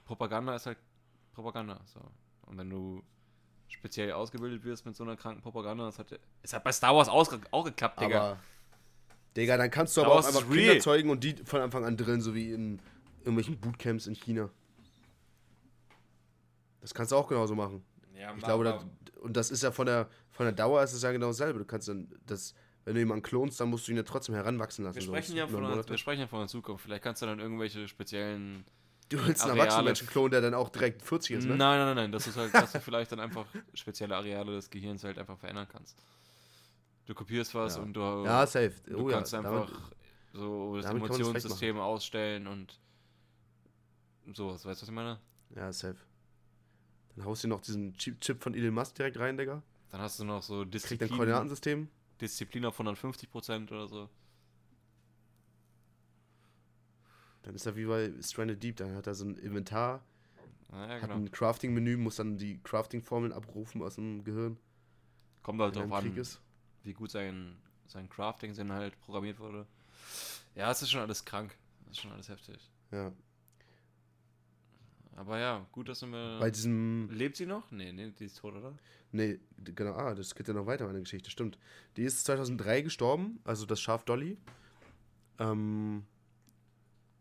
S2: Propaganda ist halt Propaganda. So. Und wenn du speziell ausgebildet wirst mit so einer kranken Propaganda, das hat, es hat bei Star Wars auch, auch geklappt, Digga. Aber,
S1: Digga, dann kannst du Star aber auch einfach Kinder zeugen und die von Anfang an drillen, so wie in irgendwelchen Bootcamps in China. Das kannst du auch genauso machen. Ja, ich glaube, das, und das ist ja von der, von der Dauer ist es ja genau dasselbe. Du kannst dann das wenn du jemanden klonst, dann musst du ihn ja trotzdem heranwachsen lassen.
S2: Wir sprechen, so. ja, von der, wir sprechen ja von der Zukunft. Vielleicht kannst du dann irgendwelche speziellen.
S1: Du willst einen erwachsenen Menschen klonen, der dann auch direkt 40 ist, ne?
S2: Nein, nein, nein, nein. Das ist halt, dass du vielleicht dann einfach spezielle Areale des Gehirns halt einfach verändern kannst. Du kopierst was
S1: ja.
S2: und du,
S1: ja, safe.
S2: du oh, kannst ja. einfach damit, so das Emotionssystem ausstellen und sowas. Weißt du, was ich meine?
S1: Ja, safe. Dann haust du noch diesen Chip von Elon Musk direkt rein, Digga.
S2: Dann hast du noch so
S1: Disziplin. Kriegt ein Koordinatensystem.
S2: Disziplin auf 150% oder so.
S1: Dann ist er wie bei Stranded Deep, dann hat er so ein Inventar, ah, ja, hat genau. ein Crafting-Menü, muss dann die Crafting-Formeln abrufen aus dem Gehirn.
S2: Kommt halt drauf an, ist. wie gut sein, sein Crafting-Sinn halt programmiert wurde. Ja, es ist schon alles krank. Das ist schon alles heftig.
S1: Ja.
S2: Aber ja, gut, dass du mir.
S1: Bei diesem.
S2: Lebt sie noch? Nee, nee, die ist tot, oder?
S1: Nee, genau. Ah, das geht ja noch weiter, meine Geschichte, stimmt. Die ist 2003 gestorben, also das Schaf Dolly. Ähm,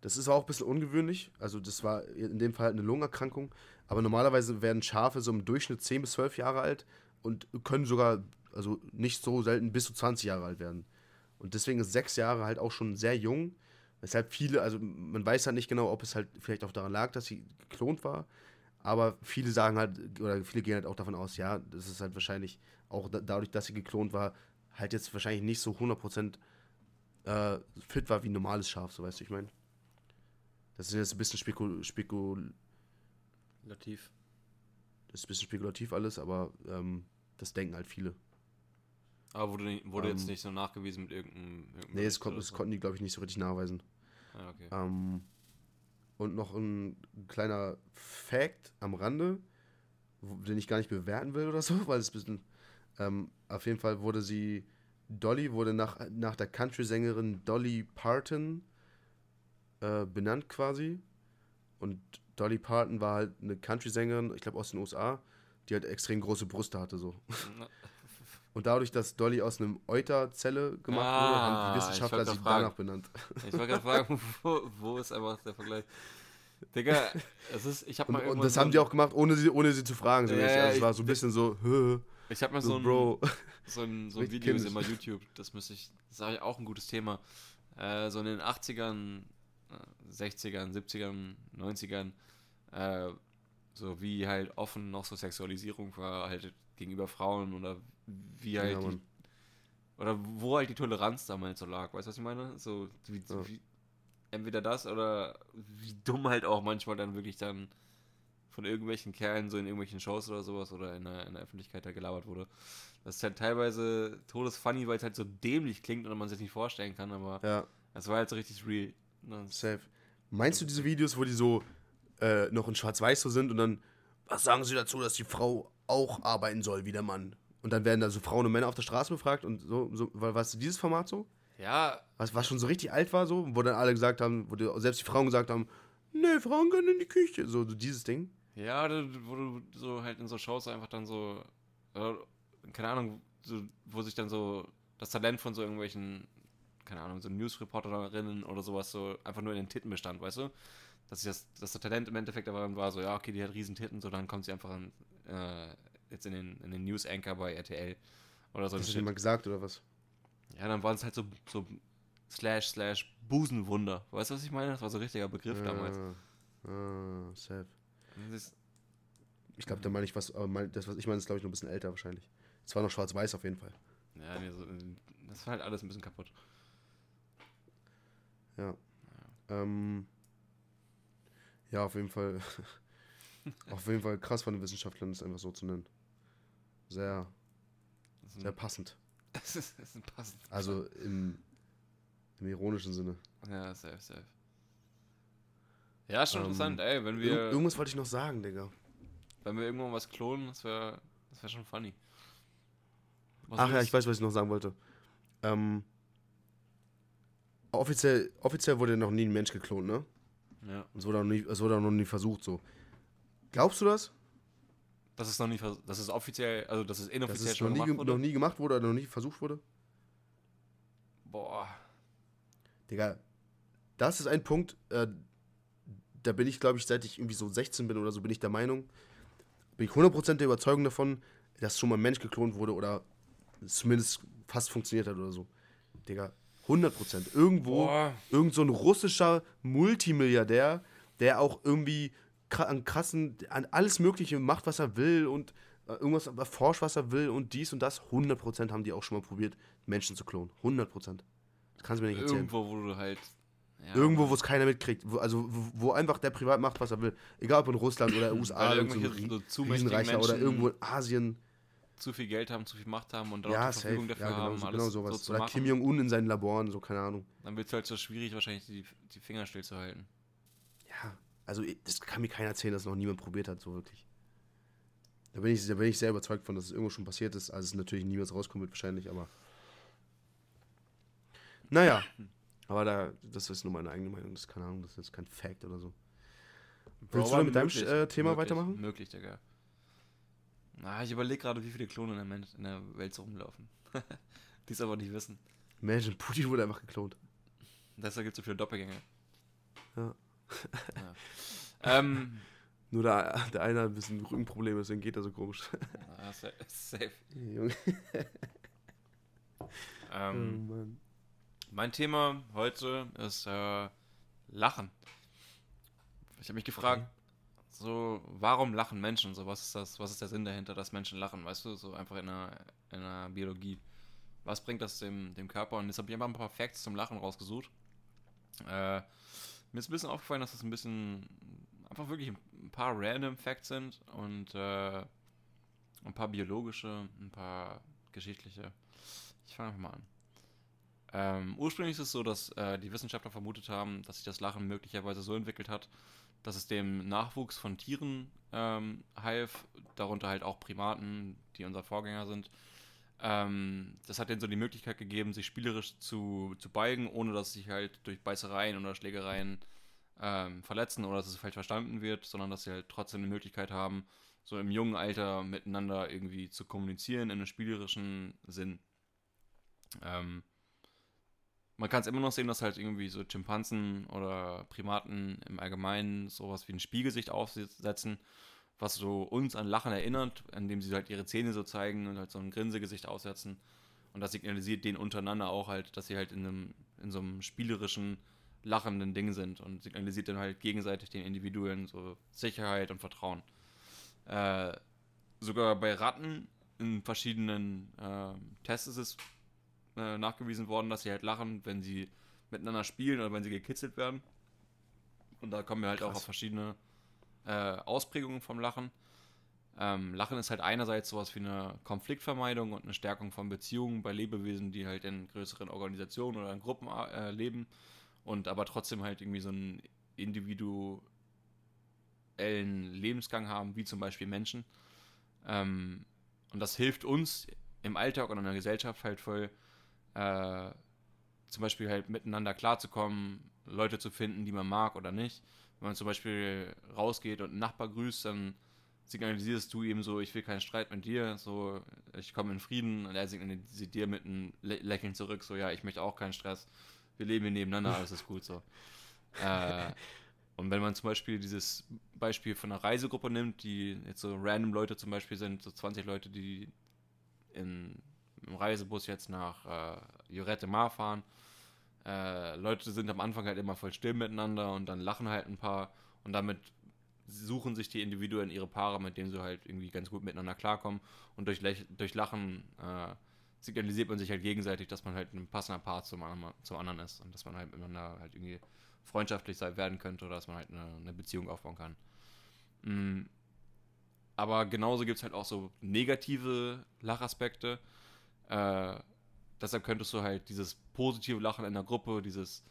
S1: das ist auch ein bisschen ungewöhnlich. Also, das war in dem Fall eine Lungenerkrankung. Aber normalerweise werden Schafe so im Durchschnitt 10 bis 12 Jahre alt und können sogar, also nicht so selten, bis zu 20 Jahre alt werden. Und deswegen ist sechs Jahre halt auch schon sehr jung. Weshalb viele, also man weiß halt nicht genau, ob es halt vielleicht auch daran lag, dass sie geklont war. Aber viele sagen halt, oder viele gehen halt auch davon aus, ja, das ist halt wahrscheinlich auch da, dadurch, dass sie geklont war, halt jetzt wahrscheinlich nicht so 100% äh, fit war wie ein normales Schaf, so weißt du, ich meine. Das ist jetzt ein bisschen spekul spekulativ. Das ist ein bisschen spekulativ alles, aber ähm, das denken halt viele.
S2: Aber wurde, wurde ähm, jetzt nicht so nachgewiesen mit irgendeinem. irgendeinem
S1: nee, das, kon das konnten die, glaube ich, nicht so richtig nachweisen.
S2: Ah, okay.
S1: Ähm, und noch ein kleiner Fact am Rande, den ich gar nicht bewerten will oder so, weil es ein bisschen. Ähm, auf jeden Fall wurde sie. Dolly wurde nach, nach der Country-Sängerin Dolly Parton äh, benannt quasi. Und Dolly Parton war halt eine Country-Sängerin, ich glaube aus den USA, die halt extrem große Brüste hatte so. Und dadurch, dass Dolly aus einem Euterzelle gemacht ah, wurde, haben die Wissenschaftler sie danach benannt.
S2: Ich wollte gerade fragen, wo, wo, ist einfach der Vergleich? Digga, es ist, ich habe mal
S1: Und das so haben die auch gemacht, ohne sie, ohne sie zu fragen. So ja, also es war so ein bisschen so,
S2: Ich habe mal so, so, ein, Bro. so ein, so ein Video gesehen bei YouTube, das müsste ich, das ist auch ein gutes Thema. Äh, so in den 80ern, 60ern, 70ern, 90ern, äh, so wie halt offen noch so Sexualisierung war, halt gegenüber Frauen oder wie halt ja, die, oder wo halt die Toleranz damals so lag, weißt du, was ich meine? So, wie, ja. wie, entweder das oder wie dumm halt auch manchmal dann wirklich dann von irgendwelchen Kerlen so in irgendwelchen Shows oder sowas oder in der, in der Öffentlichkeit da gelabert wurde. Das ist halt teilweise todesfunny, weil es halt so dämlich klingt und man sich nicht vorstellen kann, aber
S1: ja.
S2: es war halt so richtig real.
S1: Safe. Meinst du diese Videos, wo die so äh, noch in Schwarz-Weiß so sind und dann, was sagen sie dazu, dass die Frau auch arbeiten soll wie der Mann? Und dann werden da so Frauen und Männer auf der Straße befragt und so, so was dieses Format so?
S2: Ja.
S1: Was, was schon so richtig alt war, so, wo dann alle gesagt haben, wo die, selbst die Frauen gesagt haben, nee, Frauen können in die Küche. So, so dieses Ding.
S2: Ja, wo du so halt in so Shows einfach dann so, äh, keine Ahnung, so, wo sich dann so das Talent von so irgendwelchen, keine Ahnung, so News-Reporterinnen oder sowas so einfach nur in den Titten bestand, weißt du? Dass, das, dass das Talent im Endeffekt aber war so, ja, okay, die hat riesen Titten, so dann kommt sie einfach in, äh, jetzt in den, in den News Anchor bei RTL oder so.
S1: Hast du jemand gesagt oder was?
S2: Ja, dann waren es halt so, so slash slash Busenwunder. Weißt du, was ich meine? Das war so ein richtiger Begriff
S1: ja,
S2: damals.
S1: Ah, safe. Ich glaube, da meine ich was, aber das, was ich meine, ist, glaube ich, noch ein bisschen älter wahrscheinlich. Es war noch schwarz-weiß auf jeden Fall.
S2: Ja, nee, so, das war halt alles ein bisschen kaputt.
S1: Ja. Ja, ähm, ja auf jeden Fall. auf jeden Fall krass von den Wissenschaftlern, das einfach so zu nennen. Sehr, sehr passend.
S2: Es ist, ist passend.
S1: Also im, im ironischen Sinne.
S2: Ja, safe, safe. Ja, schon ähm, interessant, ey, wenn wir.
S1: Irgendwas wollte ich noch sagen, Digga.
S2: Wenn wir irgendwann was klonen, das wäre das wär schon funny.
S1: Was Ach ja, ich weiß, was ich noch sagen wollte. Ähm, offiziell, offiziell wurde noch nie ein Mensch geklont, ne?
S2: Ja.
S1: Es wurde, auch nie, es wurde auch noch nie versucht, so. Glaubst du das?
S2: Das ist noch nie, das ist offiziell, also das ist inoffiziell
S1: dass es schon noch nie, wurde? noch nie gemacht wurde oder noch nie versucht wurde?
S2: Boah.
S1: Digga, das ist ein Punkt, äh, da bin ich, glaube ich, seit ich irgendwie so 16 bin oder so, bin ich der Meinung, bin ich 100% der Überzeugung davon, dass schon mal ein Mensch geklont wurde oder zumindest fast funktioniert hat oder so. Digga, 100 Prozent. Irgendwo, Boah. irgend so ein russischer Multimilliardär, der auch irgendwie an krassen, an alles Mögliche macht, was er will und äh, irgendwas erforscht, was er will und dies und das. 100 Prozent haben die auch schon mal probiert, Menschen zu klonen. 100 Prozent. Das kannst du mir nicht erzählen.
S2: Irgendwo, wo du halt
S1: ja, Irgendwo, wo es keiner mitkriegt. Wo, also, wo, wo, einfach der privat macht, was er will. Egal ob in Russland oder USA, ja, so Riesenreicher oder irgendwo in Asien.
S2: Zu viel Geld haben, zu viel Macht haben und auch ja, die Verfügung
S1: safe. dafür ja, genau, haben, so, alles genau sowas. So oder Kim Jong-un in seinen Laboren, so keine Ahnung.
S2: Dann wird es halt so schwierig, wahrscheinlich die, die Finger stillzuhalten.
S1: Ja, also das kann mir keiner erzählen, dass noch niemand probiert hat, so wirklich. Da bin ich, da bin ich sehr überzeugt von, dass es irgendwo schon passiert ist. Also es natürlich niemals rauskommen wird wahrscheinlich, aber. Naja. Aber da, das ist nur meine eigene Meinung, das ist keine Ahnung, das ist jetzt kein Fact oder so. Willst Bro, du mit deinem äh, Thema
S2: möglich,
S1: weitermachen?
S2: Möglich, Digga. Na, ich überlege gerade, wie viele Klone in der, Mensch, in der Welt so rumlaufen. Die es aber nicht wissen.
S1: Imagine, Putin wurde einfach geklont.
S2: Deshalb gibt es so viele Doppelgänge.
S1: Ja. ja. ähm, Nur der, der eine hat ein bisschen Rückenprobleme, deswegen geht er so komisch.
S2: Ah, safe. Junge. ähm, oh Mann. Mein Thema heute ist äh, Lachen. Ich habe mich gefragt, okay. So, warum lachen Menschen? So, was ist das, was ist der Sinn dahinter, dass Menschen lachen? Weißt du, so einfach in der, in der Biologie. Was bringt das dem, dem Körper? Und jetzt habe ich einfach ein paar Facts zum Lachen rausgesucht. Äh, mir ist ein bisschen aufgefallen, dass das ein bisschen einfach wirklich ein paar random Facts sind und äh, ein paar biologische, ein paar geschichtliche. Ich fange einfach mal an. Ähm, ursprünglich ist es so, dass äh, die Wissenschaftler vermutet haben, dass sich das Lachen möglicherweise so entwickelt hat, dass es dem Nachwuchs von Tieren ähm, half, darunter halt auch Primaten, die unser Vorgänger sind. Ähm, das hat denen so die Möglichkeit gegeben, sich spielerisch zu, zu beugen, ohne dass sie sich halt durch Beißereien oder Schlägereien ähm, verletzen oder dass es falsch verstanden wird, sondern dass sie halt trotzdem eine Möglichkeit haben, so im jungen Alter miteinander irgendwie zu kommunizieren in einem spielerischen Sinn. Ähm, man kann es immer noch sehen, dass halt irgendwie so Schimpansen oder Primaten im Allgemeinen sowas wie ein Spielgesicht aufsetzen, was so uns an Lachen erinnert, indem sie halt ihre Zähne so zeigen und halt so ein Grinsegesicht aufsetzen. Und das signalisiert denen untereinander auch halt, dass sie halt in, einem, in so einem spielerischen, lachenden Ding sind und signalisiert dann halt gegenseitig den Individuen so Sicherheit und Vertrauen. Äh, sogar bei Ratten in verschiedenen äh, Tests ist es äh, nachgewiesen worden, dass sie halt lachen, wenn sie miteinander spielen oder wenn sie gekitzelt werden. Und da kommen wir halt Krass. auch auf verschiedene äh, Ausprägungen vom Lachen. Ähm, Lachen ist halt einerseits sowas wie eine Konfliktvermeidung und eine Stärkung von Beziehungen bei Lebewesen, die halt in größeren Organisationen oder in Gruppen äh, leben und aber trotzdem halt irgendwie so einen individuellen Lebensgang haben, wie zum Beispiel Menschen. Ähm, und das hilft uns im Alltag und in der Gesellschaft halt voll, äh, zum Beispiel halt miteinander klarzukommen, Leute zu finden, die man mag oder nicht. Wenn man zum Beispiel rausgeht und einen Nachbar grüßt, dann signalisierst du ihm so, ich will keinen Streit mit dir, so, ich komme in Frieden und er signalisiert dir mit einem Lächeln zurück, so, ja, ich möchte auch keinen Stress, wir leben hier nebeneinander, alles ist gut, so. äh, und wenn man zum Beispiel dieses Beispiel von einer Reisegruppe nimmt, die jetzt so random Leute zum Beispiel sind, so 20 Leute, die in im Reisebus jetzt nach äh, Jurette Mar fahren. Äh, Leute sind am Anfang halt immer voll still miteinander und dann lachen halt ein paar und damit suchen sich die Individuen ihre Paare, mit denen sie halt irgendwie ganz gut miteinander klarkommen und durch, durch Lachen äh, signalisiert man sich halt gegenseitig, dass man halt ein passender Paar zum, zum anderen ist und dass man halt miteinander halt irgendwie freundschaftlich werden könnte oder dass man halt eine, eine Beziehung aufbauen kann. Mhm. Aber genauso gibt es halt auch so negative Lachaspekte. Äh, deshalb könntest du halt dieses positive Lachen in der Gruppe, dieses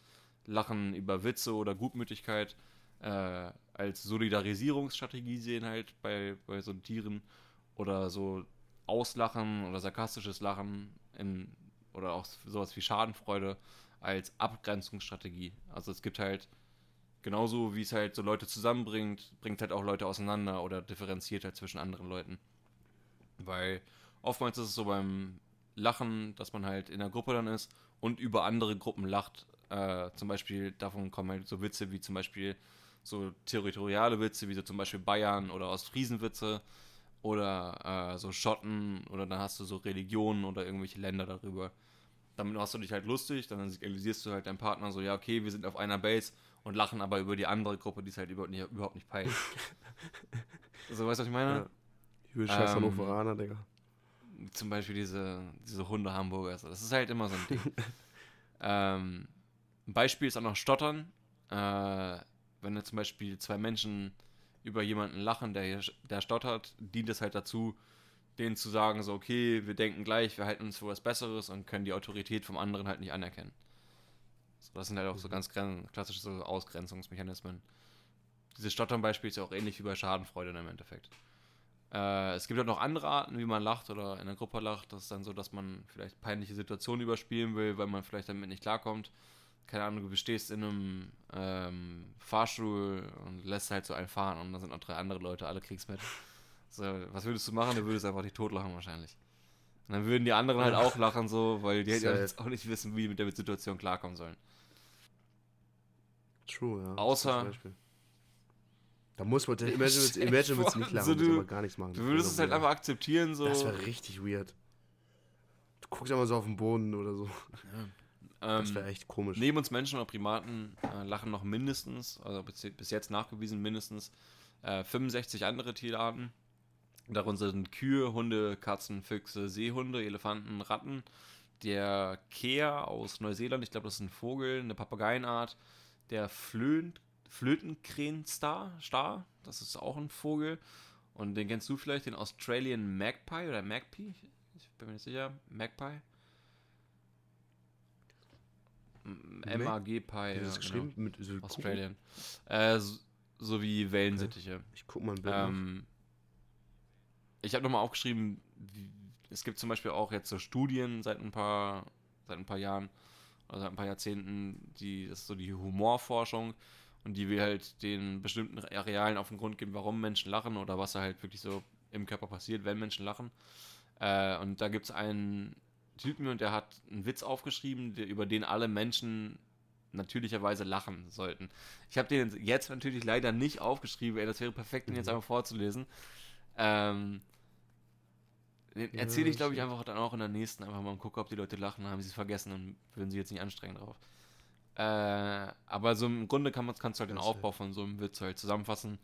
S2: Lachen über Witze oder Gutmütigkeit äh, als Solidarisierungsstrategie sehen halt bei, bei so Tieren oder so Auslachen oder sarkastisches Lachen in, oder auch sowas wie Schadenfreude als Abgrenzungsstrategie. Also es gibt halt genauso wie es halt so Leute zusammenbringt, bringt halt auch Leute auseinander oder differenziert halt zwischen anderen Leuten. Weil oftmals ist es so beim Lachen, dass man halt in der Gruppe dann ist und über andere Gruppen lacht. Äh, zum Beispiel davon kommen halt so Witze wie zum Beispiel so territoriale Witze, wie so zum Beispiel Bayern oder Ostfriesenwitze oder äh, so Schotten oder dann hast du so Religionen oder irgendwelche Länder darüber. Damit hast du dich halt lustig, dann signalisierst du halt deinem Partner so, ja, okay, wir sind auf einer Base und lachen aber über die andere Gruppe, die es halt überhaupt nicht, überhaupt nicht peilt. so, weißt du, was ich meine? Ja.
S1: Ich will scheiß ähm, Hannoveraner, Digga.
S2: Zum Beispiel diese, diese Hunde-Hamburger. Das ist halt immer so ein Ding. ähm, ein Beispiel ist auch noch Stottern. Äh, wenn du zum Beispiel zwei Menschen über jemanden lachen, der, hier, der stottert, dient es halt dazu, denen zu sagen, so, okay, wir denken gleich, wir halten uns für was Besseres und können die Autorität vom anderen halt nicht anerkennen. So, das sind halt auch so mhm. ganz klassische so Ausgrenzungsmechanismen. Dieses Stottern-Beispiel ist ja auch ähnlich wie bei Schadenfreude im Endeffekt. Äh, es gibt auch noch andere Arten, wie man lacht oder in einer Gruppe lacht. Das ist dann so, dass man vielleicht peinliche Situationen überspielen will, weil man vielleicht damit nicht klarkommt. Keine Ahnung, du stehst in einem ähm, Fahrstuhl und lässt halt so einen fahren und dann sind noch drei andere Leute, alle kriegst mit. So, was würdest du machen? Du würdest einfach die totlachen wahrscheinlich. Und dann würden die anderen halt auch lachen, so, weil die halt jetzt auch nicht wissen, wie die mit der Situation klarkommen sollen.
S1: True, ja.
S2: Außer.
S1: Da muss man, Imagine, Imagine wird es nicht lachen, so du, aber gar nichts machen.
S2: Du würdest es halt einfach akzeptieren, so.
S1: Das wäre richtig weird. Du guckst einfach so auf den Boden oder so. Ja. Das wäre ähm, echt komisch.
S2: Neben uns Menschen oder Primaten äh, lachen noch mindestens, also bis, jetzt nachgewiesen mindestens, äh, 65 andere Tierarten. Darunter sind Kühe, Hunde, Katzen, Füchse, Seehunde, Elefanten, Ratten. Der Kea aus Neuseeland, ich glaube, das ist ein Vogel, eine Papageienart. Der Flöhen, Flötenkrenstar, Star, das ist auch ein Vogel. Und den kennst du vielleicht, den Australian Magpie oder Magpie? Ich bin mir nicht sicher. Magpie? M-A-G-Pie.
S1: Ja, geschrieben genau. mit
S2: so Australian. Äh, so, so, wie Wellensittiche.
S1: Ich guck mal ein Bild.
S2: Ähm, ich habe nochmal aufgeschrieben, es gibt zum Beispiel auch jetzt so Studien seit ein paar, seit ein paar Jahren oder seit ein paar Jahrzehnten, die, das ist so die Humorforschung und die will halt den bestimmten Arealen auf den Grund gehen, warum Menschen lachen oder was da halt wirklich so im Körper passiert, wenn Menschen lachen. Äh, und da gibt es einen Typen und der hat einen Witz aufgeschrieben, der, über den alle Menschen natürlicherweise lachen sollten. Ich habe den jetzt natürlich leider nicht aufgeschrieben, ey, das wäre perfekt, den jetzt mhm. einfach vorzulesen. Ähm, erzähle ich, glaube ich, einfach dann auch in der nächsten einfach mal und gucke, ob die Leute lachen, haben sie es vergessen und würden sie jetzt nicht anstrengen drauf. Äh, aber so im Grunde kann man, kannst du halt den Aufbau von so einem Witz halt zusammenfassen,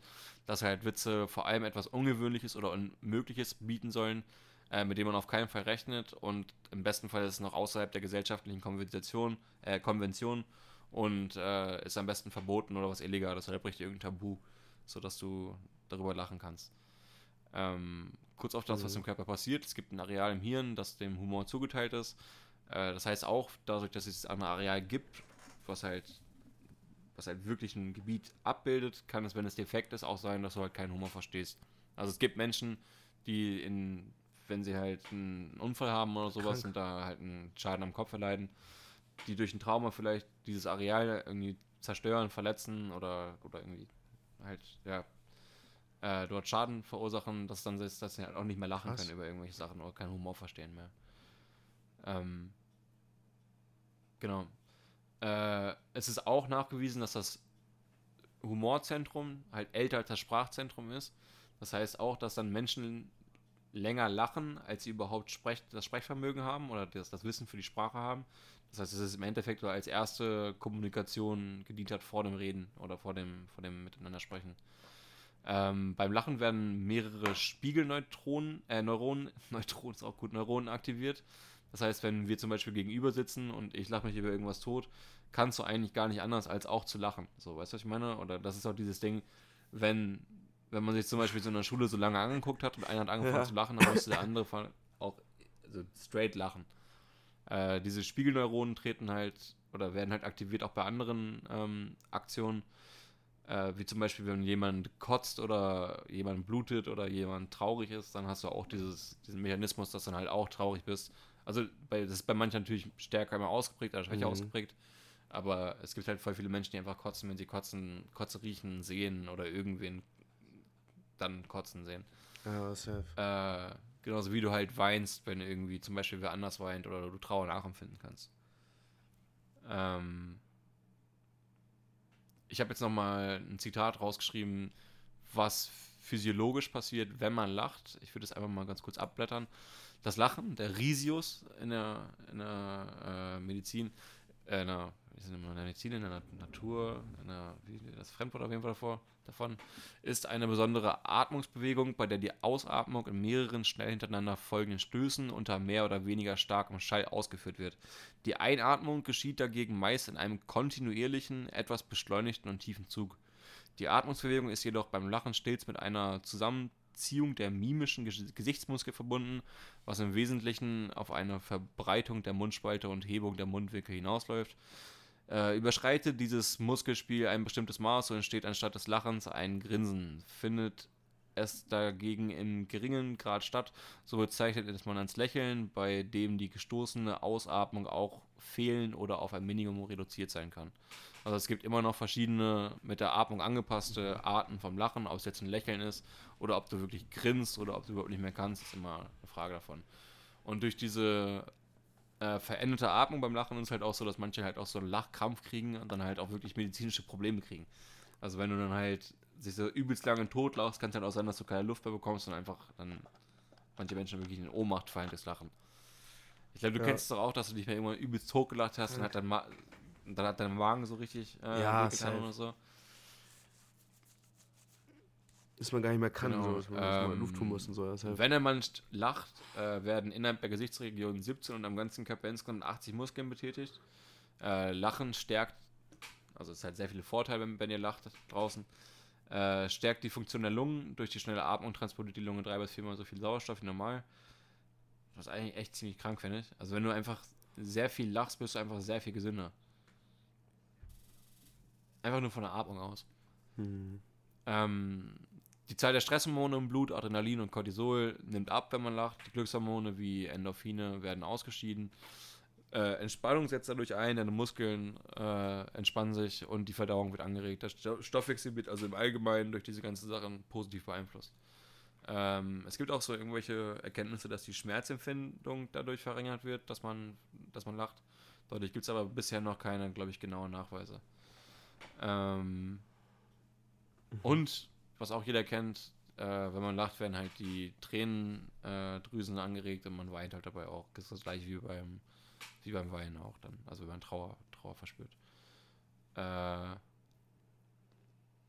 S2: dass halt Witze vor allem etwas Ungewöhnliches oder Unmögliches bieten sollen, äh, mit dem man auf keinen Fall rechnet und im besten Fall ist es noch außerhalb der gesellschaftlichen Konvention, äh, Konvention und äh, ist am besten verboten oder was Illegales oder bricht irgendein Tabu, sodass du darüber lachen kannst. Ähm, kurz auf das, was mhm. im Körper passiert. Es gibt ein Areal im Hirn, das dem Humor zugeteilt ist. Äh, das heißt auch, dadurch, dass es ein Areal gibt, was halt, was halt wirklich ein Gebiet abbildet, kann es, wenn es defekt ist, auch sein, dass du halt keinen Humor verstehst. Also es gibt Menschen, die in, wenn sie halt einen Unfall haben oder sowas Krank. und da halt einen Schaden am Kopf erleiden, die durch ein Trauma vielleicht dieses Areal irgendwie zerstören, verletzen oder, oder irgendwie halt, ja, äh, dort Schaden verursachen, dass dann dass sie halt auch nicht mehr lachen Was? können über irgendwelche Sachen oder keinen Humor verstehen mehr. Ähm, genau. Äh, es ist auch nachgewiesen, dass das Humorzentrum halt älter als das Sprachzentrum ist. Das heißt auch, dass dann Menschen länger lachen, als sie überhaupt sprech das Sprechvermögen haben oder das, das Wissen für die Sprache haben. Das heißt, es ist im Endeffekt als erste Kommunikation gedient hat vor dem Reden oder vor dem, vor dem Miteinander sprechen. Ähm, beim Lachen werden mehrere Spiegelneutronen, äh, Neuronen, Neutronen ist auch gut, Neuronen aktiviert. Das heißt, wenn wir zum Beispiel gegenüber sitzen und ich lache mich über irgendwas tot, kannst du eigentlich gar nicht anders, als auch zu lachen. So, weißt du, was ich meine? Oder das ist auch dieses Ding, wenn, wenn man sich zum Beispiel so in der Schule so lange angeguckt hat und einer hat angefangen ja. zu lachen, dann musste der andere auch also straight lachen. Äh, diese Spiegelneuronen treten halt oder werden halt aktiviert auch bei anderen ähm, Aktionen. Äh, wie zum Beispiel, wenn jemand kotzt oder jemand blutet oder jemand traurig ist, dann hast du auch dieses, diesen Mechanismus, dass du dann halt auch traurig bist also bei, das ist bei manchen natürlich stärker immer ausgeprägt oder schwächer mhm. ausgeprägt. Aber es gibt halt voll viele Menschen, die einfach kotzen, wenn sie kotzen, Kotze riechen, sehen oder irgendwen dann kotzen sehen.
S1: Ja, safe.
S2: Äh, genauso wie du halt weinst, wenn irgendwie zum Beispiel wer anders weint oder du Trauer nachempfinden kannst. Ähm ich habe jetzt nochmal ein Zitat rausgeschrieben, was physiologisch passiert, wenn man lacht. Ich würde es einfach mal ganz kurz abblättern. Das Lachen, der Risius in der, in der äh, Medizin, äh, in der, in der Medizin, in der Natur, in der, das Fremdwort auf jeden Fall davor, davon, ist eine besondere Atmungsbewegung, bei der die Ausatmung in mehreren schnell hintereinander folgenden Stößen unter mehr oder weniger starkem Schall ausgeführt wird. Die Einatmung geschieht dagegen meist in einem kontinuierlichen, etwas beschleunigten und tiefen Zug. Die Atmungsbewegung ist jedoch beim Lachen stets mit einer Zusammenziehung der mimischen Gesichtsmuskel verbunden, was im Wesentlichen auf eine Verbreitung der Mundspalte und Hebung der Mundwinkel hinausläuft. Äh, überschreitet dieses Muskelspiel ein bestimmtes Maß, so entsteht anstatt des Lachens ein Grinsen. Findet es dagegen im geringen Grad statt, so bezeichnet man als Lächeln, bei dem die gestoßene Ausatmung auch fehlen oder auf ein Minimum reduziert sein kann. Also es gibt immer noch verschiedene mit der Atmung angepasste Arten vom Lachen, ob es jetzt ein Lächeln ist oder ob du wirklich grinst oder ob du überhaupt nicht mehr kannst, ist immer eine Frage davon. Und durch diese äh, veränderte Atmung beim Lachen ist es halt auch so, dass manche halt auch so einen Lachkrampf kriegen und dann halt auch wirklich medizinische Probleme kriegen. Also wenn du dann halt sich so übelst lange tot lachst, kann es halt auch sein, dass du keine Luft mehr bekommst und einfach dann manche Menschen wirklich in Ohnmacht fallen durchs Lachen. Ich glaube, du ja. kennst es doch auch, dass du dich mal irgendwann übelst tot gelacht hast und hat dann dann hat dein Magen so richtig äh, ja, getan oder so.
S1: Dass man gar nicht mehr kann, genau. so, dass man ähm, Luft tun muss und so.
S2: Deshalb. Wenn er manch lacht, äh, werden innerhalb der Gesichtsregion 17 und am ganzen Körper insgesamt 80 Muskeln betätigt. Äh, Lachen stärkt, also es hat sehr viele Vorteile, wenn, wenn ihr lacht draußen. Äh, stärkt die Funktion der Lungen. Durch die schnelle Atmung transportiert die Lunge drei bis viermal so viel Sauerstoff wie normal. Was eigentlich echt ziemlich krank, finde ich. Also wenn du einfach sehr viel lachst, bist du einfach sehr viel gesünder. Einfach nur von der Atmung aus. Hm. Ähm, die Zahl der Stresshormone im Blut, Adrenalin und Cortisol, nimmt ab, wenn man lacht. Die Glückshormone wie Endorphine werden ausgeschieden. Äh, Entspannung setzt dadurch ein, deine Muskeln äh, entspannen sich und die Verdauung wird angeregt. Der Stoffwechsel wird also im Allgemeinen durch diese ganzen Sachen positiv beeinflusst. Ähm, es gibt auch so irgendwelche Erkenntnisse, dass die Schmerzempfindung dadurch verringert wird, dass man, dass man lacht. Dadurch gibt es aber bisher noch keine, glaube ich, genauen Nachweise. Ähm, mhm. Und, was auch jeder kennt, äh, wenn man lacht, werden halt die Tränendrüsen angeregt und man weint halt dabei auch. Das ist das gleiche wie beim, wie beim Weinen auch dann. Also wenn man Trauer, Trauer verspürt. Äh,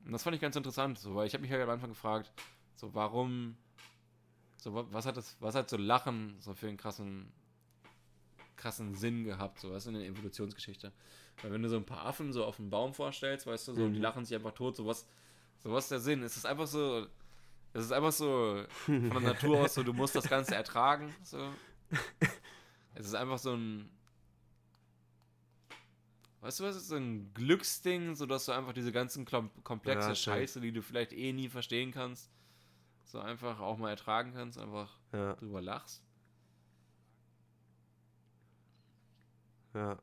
S2: und das fand ich ganz interessant, so, weil ich habe mich halt am Anfang gefragt, so warum, so was hat das, was hat so Lachen so für einen krassen, krassen Sinn gehabt, so was in der Evolutionsgeschichte. Weil wenn du so ein paar Affen so auf einem Baum vorstellst, weißt du, so, mhm. die lachen sich einfach tot, sowas, sowas ist der Sinn. Es ist einfach so, es ist einfach so von der Natur aus so, du musst das Ganze ertragen, so. Es ist einfach so ein, weißt du was, ist so ein Glücksding, so dass du einfach diese ganzen komplexe ja, Scheiße, die du vielleicht eh nie verstehen kannst, so einfach auch mal ertragen kannst, einfach ja. drüber lachst.
S1: Ja.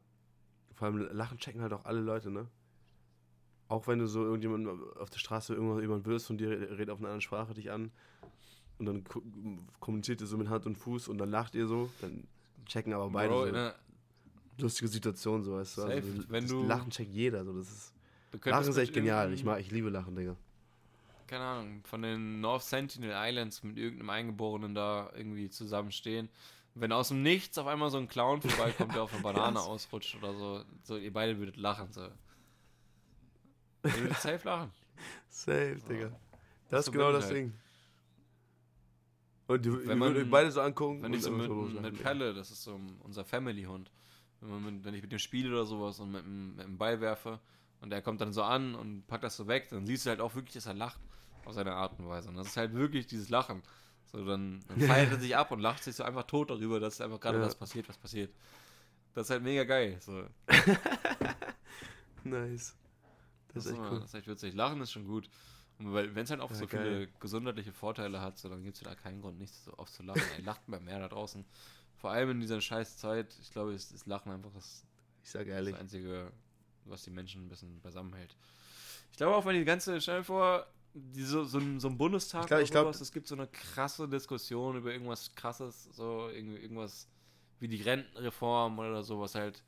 S1: Vor allem Lachen checken halt auch alle Leute, ne? Auch wenn du so irgendjemand auf der Straße irgendwann jemand wirst und dir redet auf einer anderen Sprache dich an und dann kommuniziert ihr so mit Hand und Fuß und dann lacht ihr so, dann checken aber beide Bro, so. Lustige Situation, so weißt du. Also, Safe, also, wenn du Lachen checkt jeder, so das ist. Lachen ist echt genial. Ich mag, ich liebe Lachen, Digga.
S2: Keine Ahnung, von den North Sentinel Islands mit irgendeinem Eingeborenen da irgendwie zusammenstehen wenn aus dem Nichts auf einmal so ein Clown vorbeikommt, der auf eine Banane ausrutscht oder so, so, ihr beide würdet lachen. So. Ihr würdet safe lachen.
S1: Safe, so. Digga. Das ist genau das halt. Ding. Und die, wenn man, würdet beide so angucken.
S2: Wenn ich so mit, mit, mit Pelle, das ist so unser Family-Hund. Wenn, wenn ich mit dem spiele oder sowas und mit, mit dem Ball werfe und der kommt dann so an und packt das so weg, dann siehst du halt auch wirklich, dass er lacht auf seine Art und Weise. Und das ist halt wirklich dieses Lachen. So, dann, dann feiert er sich ab und lacht sich so einfach tot darüber, dass einfach gerade ja. was passiert, was passiert. Das ist halt mega geil. So.
S1: nice.
S2: Das, das ist echt cool. Das ist echt witzig. Lachen ist schon gut. wenn es halt auch ja, so geil. viele gesundheitliche Vorteile hat, so, dann gibt es da keinen Grund, nicht so oft zu lachen. Ey, lacht mal mehr da draußen. Vor allem in dieser scheiß Zeit, ich glaube, ist, ist Lachen einfach das,
S1: ich sag ehrlich.
S2: das Einzige, was die Menschen ein bisschen beisammenhält. Ich glaube auch, wenn die ganze, stell dir vor, diese, so, ein, so ein Bundestag
S1: ich glaub, ich glaub,
S2: es gibt so eine krasse Diskussion über irgendwas krasses, so irgendwas wie die Rentenreform oder so, was halt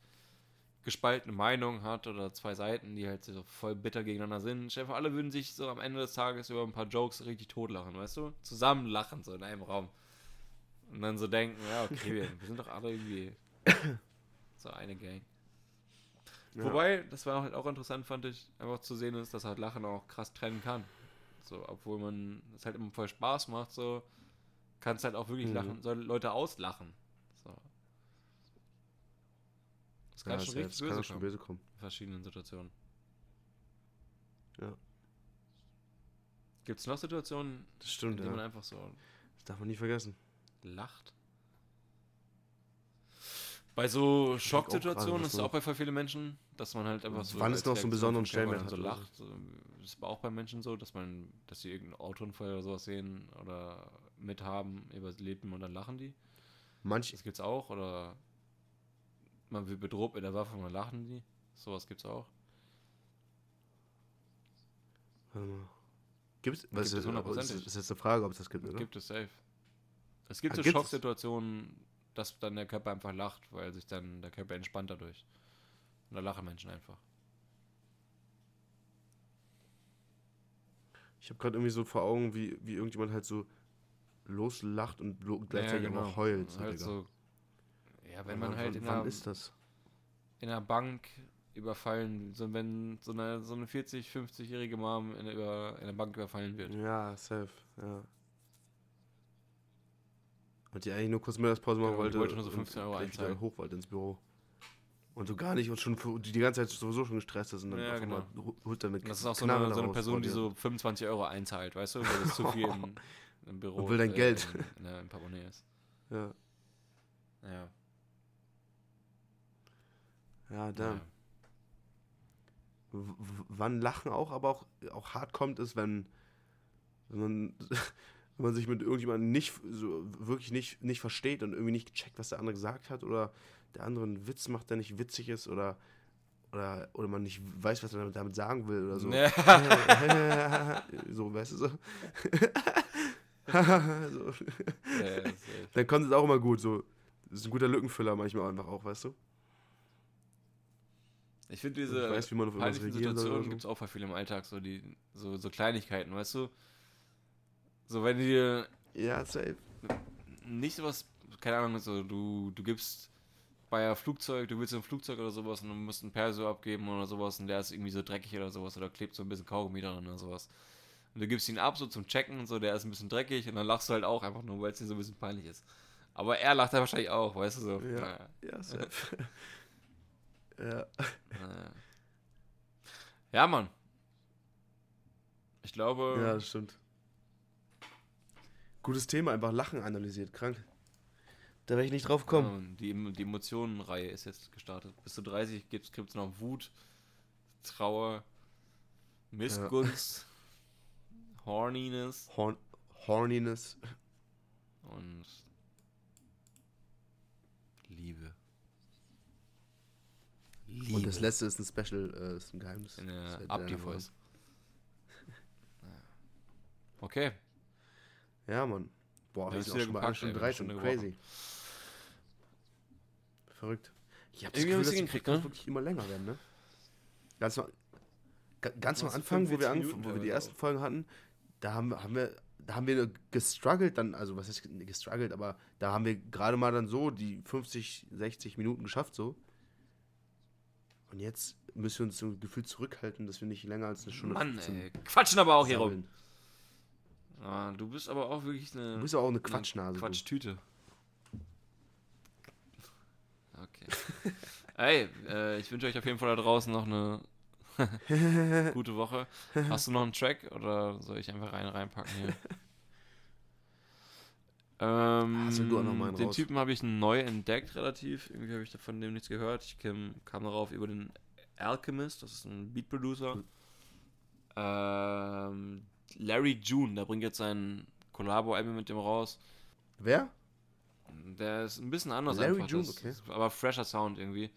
S2: gespaltene Meinung hat oder zwei Seiten, die halt so voll bitter gegeneinander sind. Stell alle würden sich so am Ende des Tages über ein paar Jokes richtig totlachen, weißt du? Zusammen lachen, so in einem Raum. Und dann so denken, ja, okay, wir, wir sind doch alle irgendwie so eine Gang. Ja. Wobei, das war halt auch interessant, fand ich, einfach zu sehen ist, dass halt Lachen auch krass trennen kann. So, obwohl man es halt immer voll Spaß macht, so kannst halt auch wirklich mhm. lachen, soll Leute auslachen. So. Das kann ja, schon richtig böse, kann schon böse kommen. In verschiedenen Situationen. Ja. Gibt es noch Situationen,
S1: das stimmt, in denen
S2: ja. man einfach so.
S1: Das darf man nie vergessen.
S2: Lacht? Bei so Schocksituationen ist es auch bei vielen Menschen, dass man halt einfach so.
S1: Wann ist noch so einen besonderen Stellenwert hat? So
S2: lacht. Das ist auch bei Menschen so, dass man, dass sie irgendeinen Autounfall oder sowas sehen oder mithaben, überleben und dann lachen die.
S1: Manch
S2: das gibt's auch. Oder man wird bedroht mit der Waffe und dann lachen die. Sowas gibt's auch.
S1: Gibt es, was gibt ist, ist, ist jetzt eine Frage, ob es das gibt, oder?
S2: Gibt es safe. Es gibt ah, so Schocksituationen, dass dann der Körper einfach lacht, weil sich dann der Körper entspannt dadurch. Und da lachen Menschen einfach.
S1: Ich habe gerade irgendwie so vor Augen, wie, wie irgendjemand halt so loslacht und gleichzeitig ja, genau. auch heult. Halt so,
S2: ja, wenn man halt in wann einer, ist das? in einer Bank überfallen, so wenn so eine, so eine 40, 50-jährige Mom in, über, in einer Bank überfallen wird.
S1: Ja, safe, ja. Und die eigentlich nur kurz Mittagspause machen ja, wollte.
S2: wollte nur so 15 Euro einzahlen.
S1: hoch wollte ins Büro. Und du gar nicht und schon die, die ganze Zeit sowieso schon gestresst ist und dann
S2: ja, genau. holt dann eine Das ist auch so eine, so eine Person, die so 25 Euro einzahlt, weißt du, weil es zu viel im, im, Büro
S1: und will dein äh, Geld.
S2: In, in, in, Portemonnaie ist.
S1: Ja.
S2: Ja.
S1: Ja, dann. Ja. Wann Lachen auch, aber auch, auch hart kommt, ist, wenn, wenn man wenn man sich mit irgendjemandem nicht so wirklich nicht, nicht versteht und irgendwie nicht checkt, was der andere gesagt hat oder der andere einen Witz macht, der nicht witzig ist oder oder, oder man nicht weiß, was er damit sagen will oder so. Ja. so, weißt du so. so. Ja, Dann kommt es auch immer gut. So. Das ist ein guter Lückenfüller manchmal einfach auch, weißt du?
S2: Ich finde diese ich weiß, wie man auf Situationen so. gibt es auch bei vielen im Alltag, so, die, so, so Kleinigkeiten, weißt du? So, wenn dir.
S1: Ja, safe.
S2: Nicht sowas, keine Ahnung, so, du, du gibst bei einem Flugzeug, du willst ein Flugzeug oder sowas und du musst einen Perso abgeben oder sowas und der ist irgendwie so dreckig oder sowas oder klebt so ein bisschen Kaugummi dran oder sowas. Und du gibst ihn ab, so zum Checken und so, der ist ein bisschen dreckig und dann lachst du halt auch einfach nur, weil es dir so ein bisschen peinlich ist. Aber er lacht ja wahrscheinlich auch, weißt du so.
S1: Ja, naja. ja safe. ja.
S2: Naja. Ja, Mann. Ich glaube.
S1: Ja, das stimmt. Gutes Thema, einfach Lachen analysiert, krank. Da wäre ich nicht drauf gekommen.
S2: Ja, die, die Emotionenreihe ist jetzt gestartet. Bis zu 30 gibt es noch Wut, Trauer, Missgunst, ja. Horniness.
S1: Horn Horniness.
S2: Und Liebe.
S1: Liebe. Und das letzte ist ein Special, äh, ist ein Geheimnis.
S2: Eine Up-Device. okay.
S1: Ja, Mann. Boah, wir sind auch schon Stunde drei Stunden. Crazy. Verrückt. Ich hab das Gefühl, dass die Krieg ne? wirklich immer länger werden, ne? Ganz, mal, ganz am Anfang, wo wir, Minuten, wo wir die ersten Folgen hatten, da haben, haben wir da haben wir gestruggelt dann, also was heißt gestruggelt, aber da haben wir gerade mal dann so die 50, 60 Minuten geschafft so. Und jetzt müssen wir uns so gefühlt zurückhalten, dass wir nicht länger als eine Stunde
S2: Mann, ey, quatschen aber auch hier rum. Ah, du bist aber auch wirklich eine.
S1: Du bist auch eine Quatschnase.
S2: Quatschtüte. Okay. Ey, äh, ich wünsche euch auf jeden Fall da draußen noch eine gute Woche. Hast du noch einen Track oder soll ich einfach rein reinpacken hier? ähm, Hast du auch noch mal Den raus? Typen habe ich neu entdeckt, relativ. Irgendwie habe ich von dem nichts gehört. Ich kam, kam darauf über den Alchemist, das ist ein Beat-Producer. Hm. Ähm, Larry June, der bringt jetzt sein Collabo-Album mit dem raus.
S1: Wer?
S2: Der ist ein bisschen anders
S1: Larry einfach. June, das, okay.
S2: Aber fresher Sound irgendwie.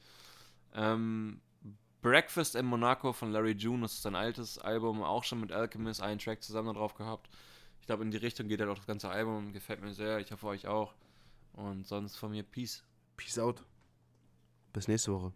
S2: Ähm, Breakfast in Monaco von Larry June, das ist sein altes Album, auch schon mit Alchemist, einen Track zusammen drauf gehabt. Ich glaube, in die Richtung geht halt auch das ganze Album, gefällt mir sehr, ich hoffe euch auch. Und sonst von mir Peace.
S1: Peace out. Bis nächste Woche.